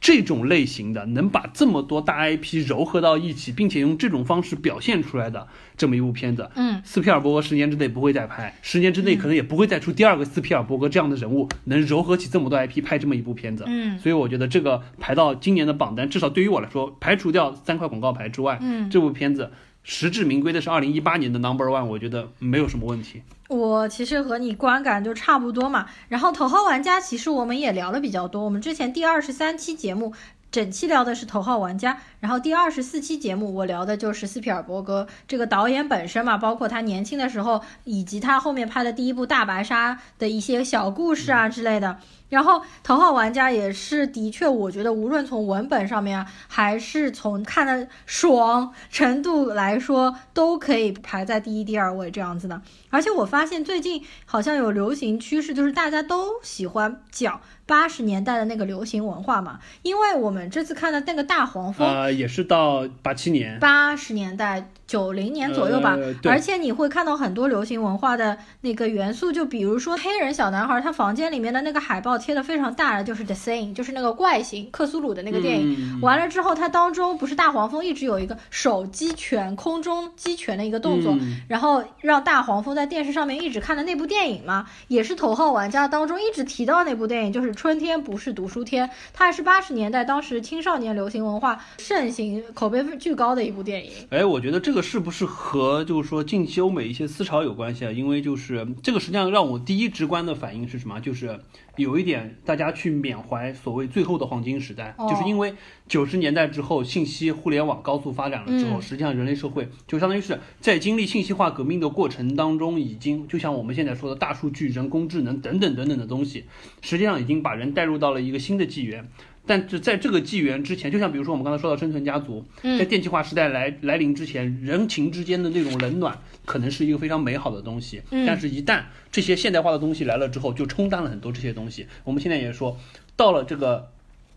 这种类型的能把这么多大 IP 糅合到一起，并且用这种方式表现出来的这么一部片子，嗯，斯皮尔伯格十年之内不会再拍，十年之内可能也不会再出第二个斯皮尔伯格这样的人物，能糅合起这么多 IP 拍这么一部片子，嗯，所以我觉得这个排到今年的榜单，至少对于我来说，排除掉三块广告牌之外，嗯，这部片子实至名归的是二零一八年的 Number One，我觉得没有什么问题。我其实和你观感就差不多嘛。然后头号玩家其实我们也聊了比较多，我们之前第二十三期节目。整期聊的是头号玩家，然后第二十四期节目我聊的就是斯皮尔伯格这个导演本身嘛，包括他年轻的时候，以及他后面拍的第一部大白鲨的一些小故事啊之类的。然后头号玩家也是的确，我觉得无论从文本上面啊，还是从看的爽程度来说，都可以排在第一、第二位这样子的。而且我发现最近好像有流行趋势，就是大家都喜欢讲。八十年代的那个流行文化嘛，因为我们这次看的那个大黄蜂，呃，也是到八七年，八十年代九零年左右吧。而且你会看到很多流行文化的那个元素，就比如说黑人小男孩，他房间里面的那个海报贴的非常大的，就是 The Thing，就是那个怪形克苏鲁的那个电影。完了之后，它当中不是大黄蜂一直有一个手击拳、空中击拳的一个动作，然后让大黄蜂在电视上面一直看的那部电影嘛，也是头号玩家当中一直提到那部电影，就是。春天不是读书天，它还是八十年代当时青少年流行文化盛行、口碑巨高的一部电影。哎，我觉得这个是不是和就是说近期欧美一些思潮有关系啊？因为就是这个实际上让我第一直观的反应是什么？就是。有一点，大家去缅怀所谓最后的黄金时代，就是因为九十年代之后，信息互联网高速发展了之后，实际上人类社会就相当于是在经历信息化革命的过程当中，已经就像我们现在说的大数据、人工智能等等等等的东西，实际上已经把人带入到了一个新的纪元。但是在这个纪元之前，就像比如说我们刚才说到生存家族，在电气化时代来来临之前，人情之间的那种冷暖可能是一个非常美好的东西。但是，一旦这些现代化的东西来了之后，就冲淡了很多这些东西。我们现在也说到了这个。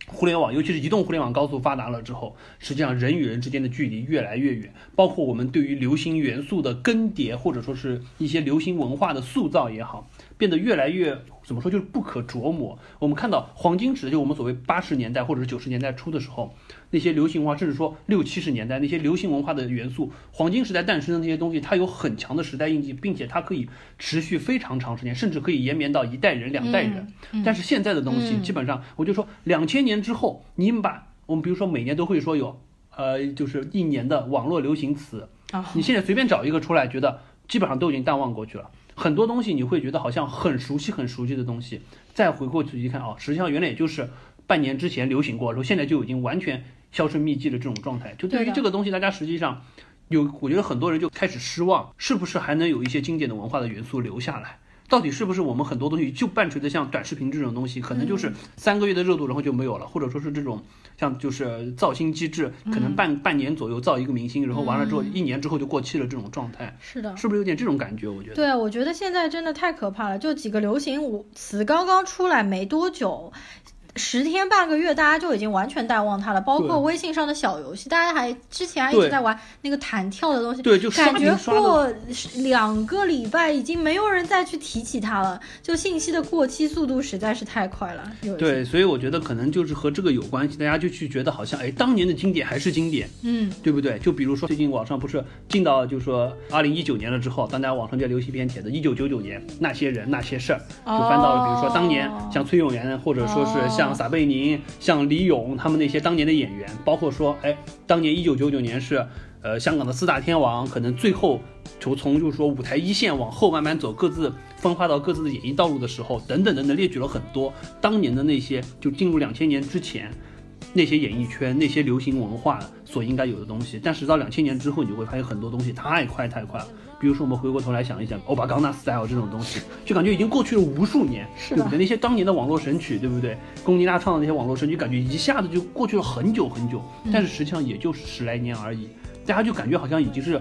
互联网，尤其是移动互联网高速发达了之后，实际上人与人之间的距离越来越远。包括我们对于流行元素的更迭，或者说是一些流行文化的塑造也好，变得越来越怎么说，就是不可琢磨。我们看到黄金时，就我们所谓八十年代或者是九十年代初的时候。那些流行文化，甚至说六七十年代那些流行文化的元素，黄金时代诞生的那些东西，它有很强的时代印记，并且它可以持续非常长时间，甚至可以延绵到一代人、两代人。但是现在的东西，基本上我就说，两千年之后，你把我们比如说每年都会说有，呃，就是一年的网络流行词，你现在随便找一个出来，觉得基本上都已经淡忘过去了。很多东西你会觉得好像很熟悉、很熟悉的东西，再回过去一看，哦，实际上原来也就是半年之前流行过，然后现在就已经完全。销声匿迹的这种状态，就对于这个东西，大家实际上有，我觉得很多人就开始失望，是不是还能有一些经典的文化的元素留下来？到底是不是我们很多东西就伴随着像短视频这种东西，可能就是三个月的热度，然后就没有了，或者说是这种像就是造星机制，可能半半年左右造一个明星，然后完了之后一年之后就过期了这种状态？是的，是不是有点这种感觉？我觉得，对，我觉得现在真的太可怕了，就几个流行词刚刚出来没多久。十天半个月，大家就已经完全淡忘它了。包括微信上的小游戏，大家还之前还一直在玩那个弹跳的东西。对，就感觉过两个礼拜，已经没有人再去提起它了。就信息的过期速度实在是太快了。对，所以我觉得可能就是和这个有关系，大家就去觉得好像哎，当年的经典还是经典，嗯，对不对？就比如说最近网上不是进到就是说二零一九年了之后，大家网上就流行一篇帖子，一九九九年那些人那些事儿，就翻到了比如说当年像崔永元或者说是像。像撒贝宁、像李咏他们那些当年的演员，包括说，哎，当年一九九九年是，呃，香港的四大天王，可能最后就从就是说舞台一线往后慢慢走，各自分化到各自的演艺道路的时候，等等等等，列举了很多当年的那些，就进入两千年之前，那些演艺圈、那些流行文化所应该有的东西。但是到两千年之后，你就会发现很多东西太快太快了。比如说，我们回过头来想一想，欧巴刚纳 style 这种东西，就感觉已经过去了无数年，对不对？那些当年的网络神曲，对不对？龚妮娜唱的那些网络神曲，感觉一下子就过去了很久很久。但是实际上也就是十来年而已，大家就感觉好像已经是。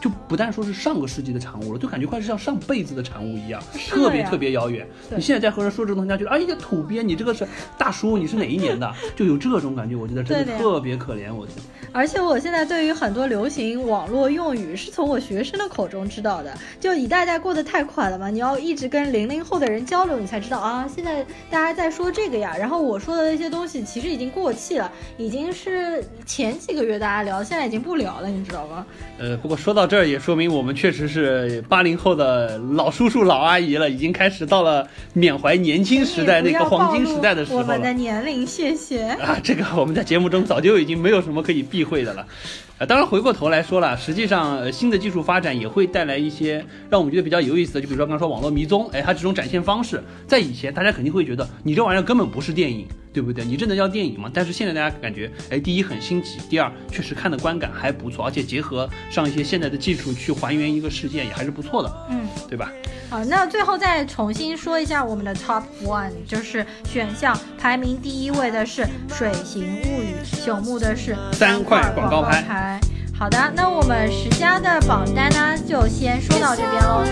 就不但说是上个世纪的产物了，就感觉快是像上辈子的产物一样，特别特别遥远。你现在在和人说这个东西，他觉得哎呀土鳖，你这个是大叔，你是哪一年的？就有这种感觉，我觉得真的特别可怜。我觉得。而且我现在对于很多流行网络用语是从我学生的口中知道的，就一代代过得太快了嘛，你要一直跟零零后的人交流，你才知道啊，现在大家在说这个呀。然后我说的那些东西其实已经过气了，已经是前几个月大家聊，现在已经不聊了，你知道吗？呃，不过说到这儿也说明我们确实是八零后的老叔叔老阿姨了，已经开始到了缅怀年轻时代那个黄金时代的时候了。我们的年龄，谢谢啊，这个我们在节目中早就已经没有什么可以避讳的了。啊，当然回过头来说了，实际上新的技术发展也会带来一些让我们觉得比较有意思的，就比如说刚刚说网络迷踪，哎，它这种展现方式，在以前大家肯定会觉得你这玩意儿根本不是电影，对不对？你这能叫电影吗？但是现在大家感觉，哎，第一很新奇，第二确实看的观感还不错，而且结合上一些现在的技术去还原一个事件也还是不错的，嗯，对吧？好，那最后再重新说一下我们的 top one，就是选项排名第一位的是《水形物语》，朽木的是三块广告牌。好的，那我们十佳的榜单呢，就先说到这边喽。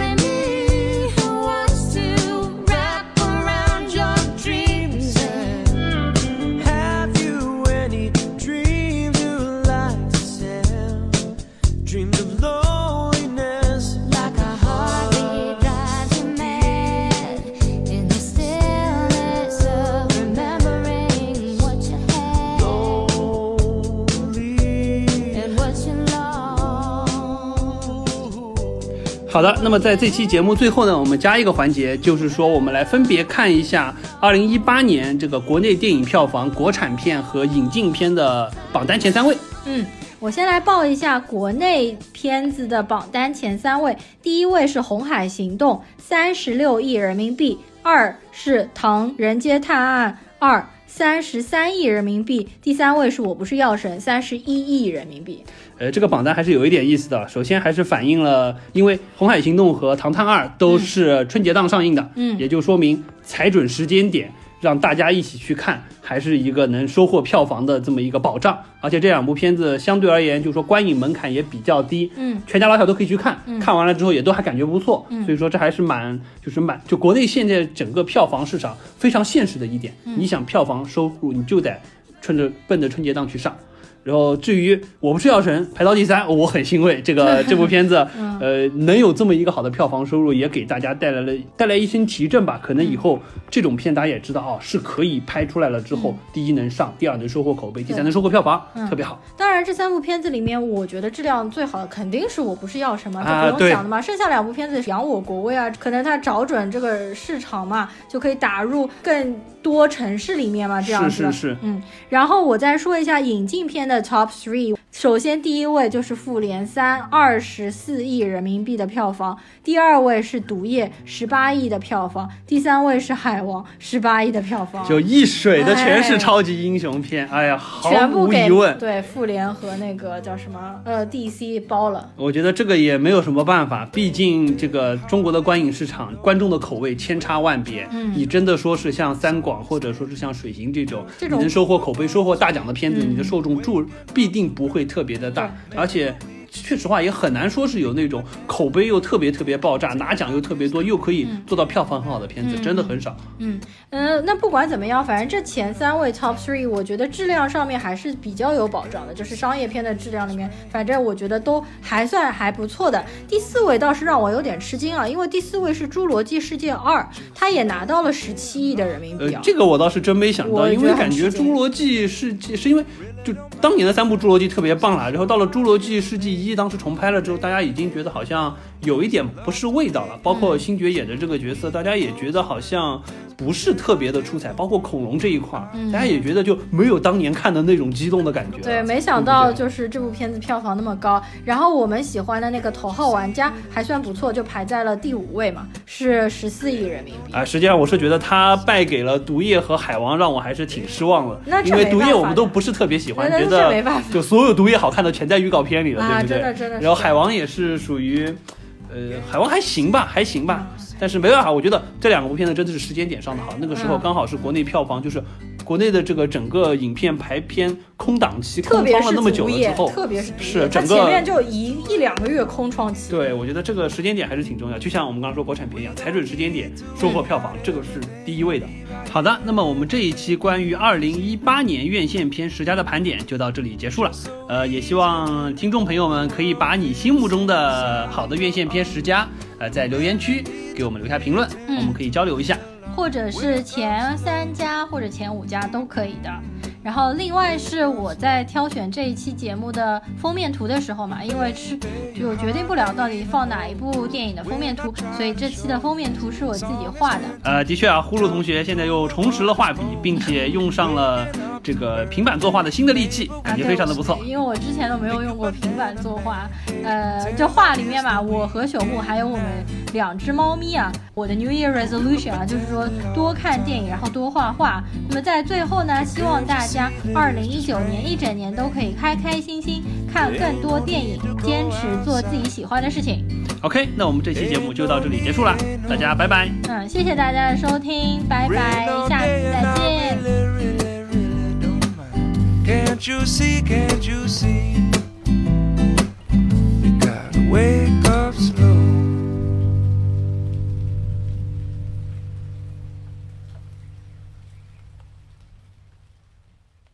好的，那么在这期节目最后呢，我们加一个环节，就是说我们来分别看一下二零一八年这个国内电影票房、国产片和引进片的榜单前三位。嗯，我先来报一下国内片子的榜单前三位，第一位是《红海行动》，三十六亿人民币；二是《唐人街探案二》。三十三亿人民币，第三位是我不是药神，三十一亿人民币。呃，这个榜单还是有一点意思的。首先还是反映了，因为《红海行动》和《唐探二》都是春节档上映的，嗯，也就说明踩准时间点。让大家一起去看，还是一个能收获票房的这么一个保障。而且这两部片子相对而言，就是说观影门槛也比较低，嗯，全家老小都可以去看，看完了之后也都还感觉不错。所以说这还是蛮，就是蛮，就国内现在整个票房市场非常现实的一点。你想票房收入，你就得趁着奔着春节档去上。然后至于我不是药神排到第三，我很欣慰。这个 这部片子，呃，能有这么一个好的票房收入，也给大家带来了带来一些提振吧。可能以后这种片大家也知道哦，是可以拍出来了之后，第一能上，第二能收获口碑，第三能收获票房，特别好。当然，这三部片子里面，我觉得质量最好的肯定是我不是药神嘛，这不用讲的嘛。剩下两部片子扬我国威啊，可能他找准这个市场嘛，就可以打入更多城市里面嘛，这样子。是是是。嗯，然后我再说一下引进片的。Top three，首先第一位就是《复联三》，二十四亿人民币的票房；第二位是《毒液》，十八亿的票房；第三位是《海王》，十八亿的票房。就一水的全是超级英雄片，哎呀，毫无疑问，对复联和那个叫什么呃 DC 包了。我觉得这个也没有什么办法，毕竟这个中国的观影市场，观众的口味千差万别。嗯，你真的说是像三广或者说是像水行这种，这种能收获口碑、收获大奖的片子，你的受众注。必定不会特别的大，而且。确实话也很难说是有那种口碑又特别特别爆炸，拿奖又特别多，又可以做到票房很好的片子，真的很少。嗯嗯，那不管怎么样，反正这前三位 top three，我觉得质量上面还是比较有保障的，就是商业片的质量里面，反正我觉得都还算还不错的。第四位倒是让我有点吃惊啊，因为第四位是《侏罗纪世界二》，它也拿到了十七亿的人民币啊。这个我倒是真没想到，因为感觉《侏罗纪世界》是因为就当年的三部《侏罗纪》特别棒了，然后到了《侏罗纪世纪》。一当时重拍了之后，大家已经觉得好像有一点不是味道了。包括星爵演的这个角色，大家也觉得好像不是特别的出彩，包括恐龙这一块儿，大家也觉得就没有当年看的那种激动的感觉。对，没想到就是这部片子票房那么高，然后我们喜欢的那个头号玩家还算不错，就排在了第五位嘛，是十四亿人民币。啊，实际上我是觉得他败给了毒液和海王，让我还是挺失望的。那因为毒液我们都不是特别喜欢，觉得就所有毒液好看的全在预告片里了，对不对？真的真的。然后海王也是属于，呃，海王还行吧，还行吧。但是没办法，我觉得这两部片子真的是时间点上的好，那个时候刚好是国内票房就是。国内的这个整个影片排片空档期空窗了那么久了之后，特别是是整个前面就一一两个月空窗期。对，我觉得这个时间点还是挺重要，就像我们刚刚说国产片一样，踩准时间点收获票房，这个是第一位的。好的，那么我们这一期关于二零一八年院线片十佳的盘点就到这里结束了。呃，也希望听众朋友们可以把你心目中的好的院线片十佳，呃，在留言区给我们留下评论，我们可以交流一下。或者是前三家或者前五家都可以的。然后另外是我在挑选这一期节目的封面图的时候嘛，因为是就决定不了到底放哪一部电影的封面图，所以这期的封面图是我自己画的。呃，的确啊，呼噜同学现在又重拾了画笔，并且用上了这个平板作画的新的利器，感觉非常的不错。因为我之前都没有用过平板作画。呃，这画里面嘛，我和朽木还有我们两只猫咪啊，我的 New Year Resolution 啊，就是说。多看电影，然后多画画。那么在最后呢，希望大家二零一九年一整年都可以开开心心看更多电影坚持做自己喜欢的事情。Ok 那我们这期节目就到这里结束了大家拜拜。嗯谢谢大家的收听拜拜下次再见。Can't you see can't you see? We gotta wait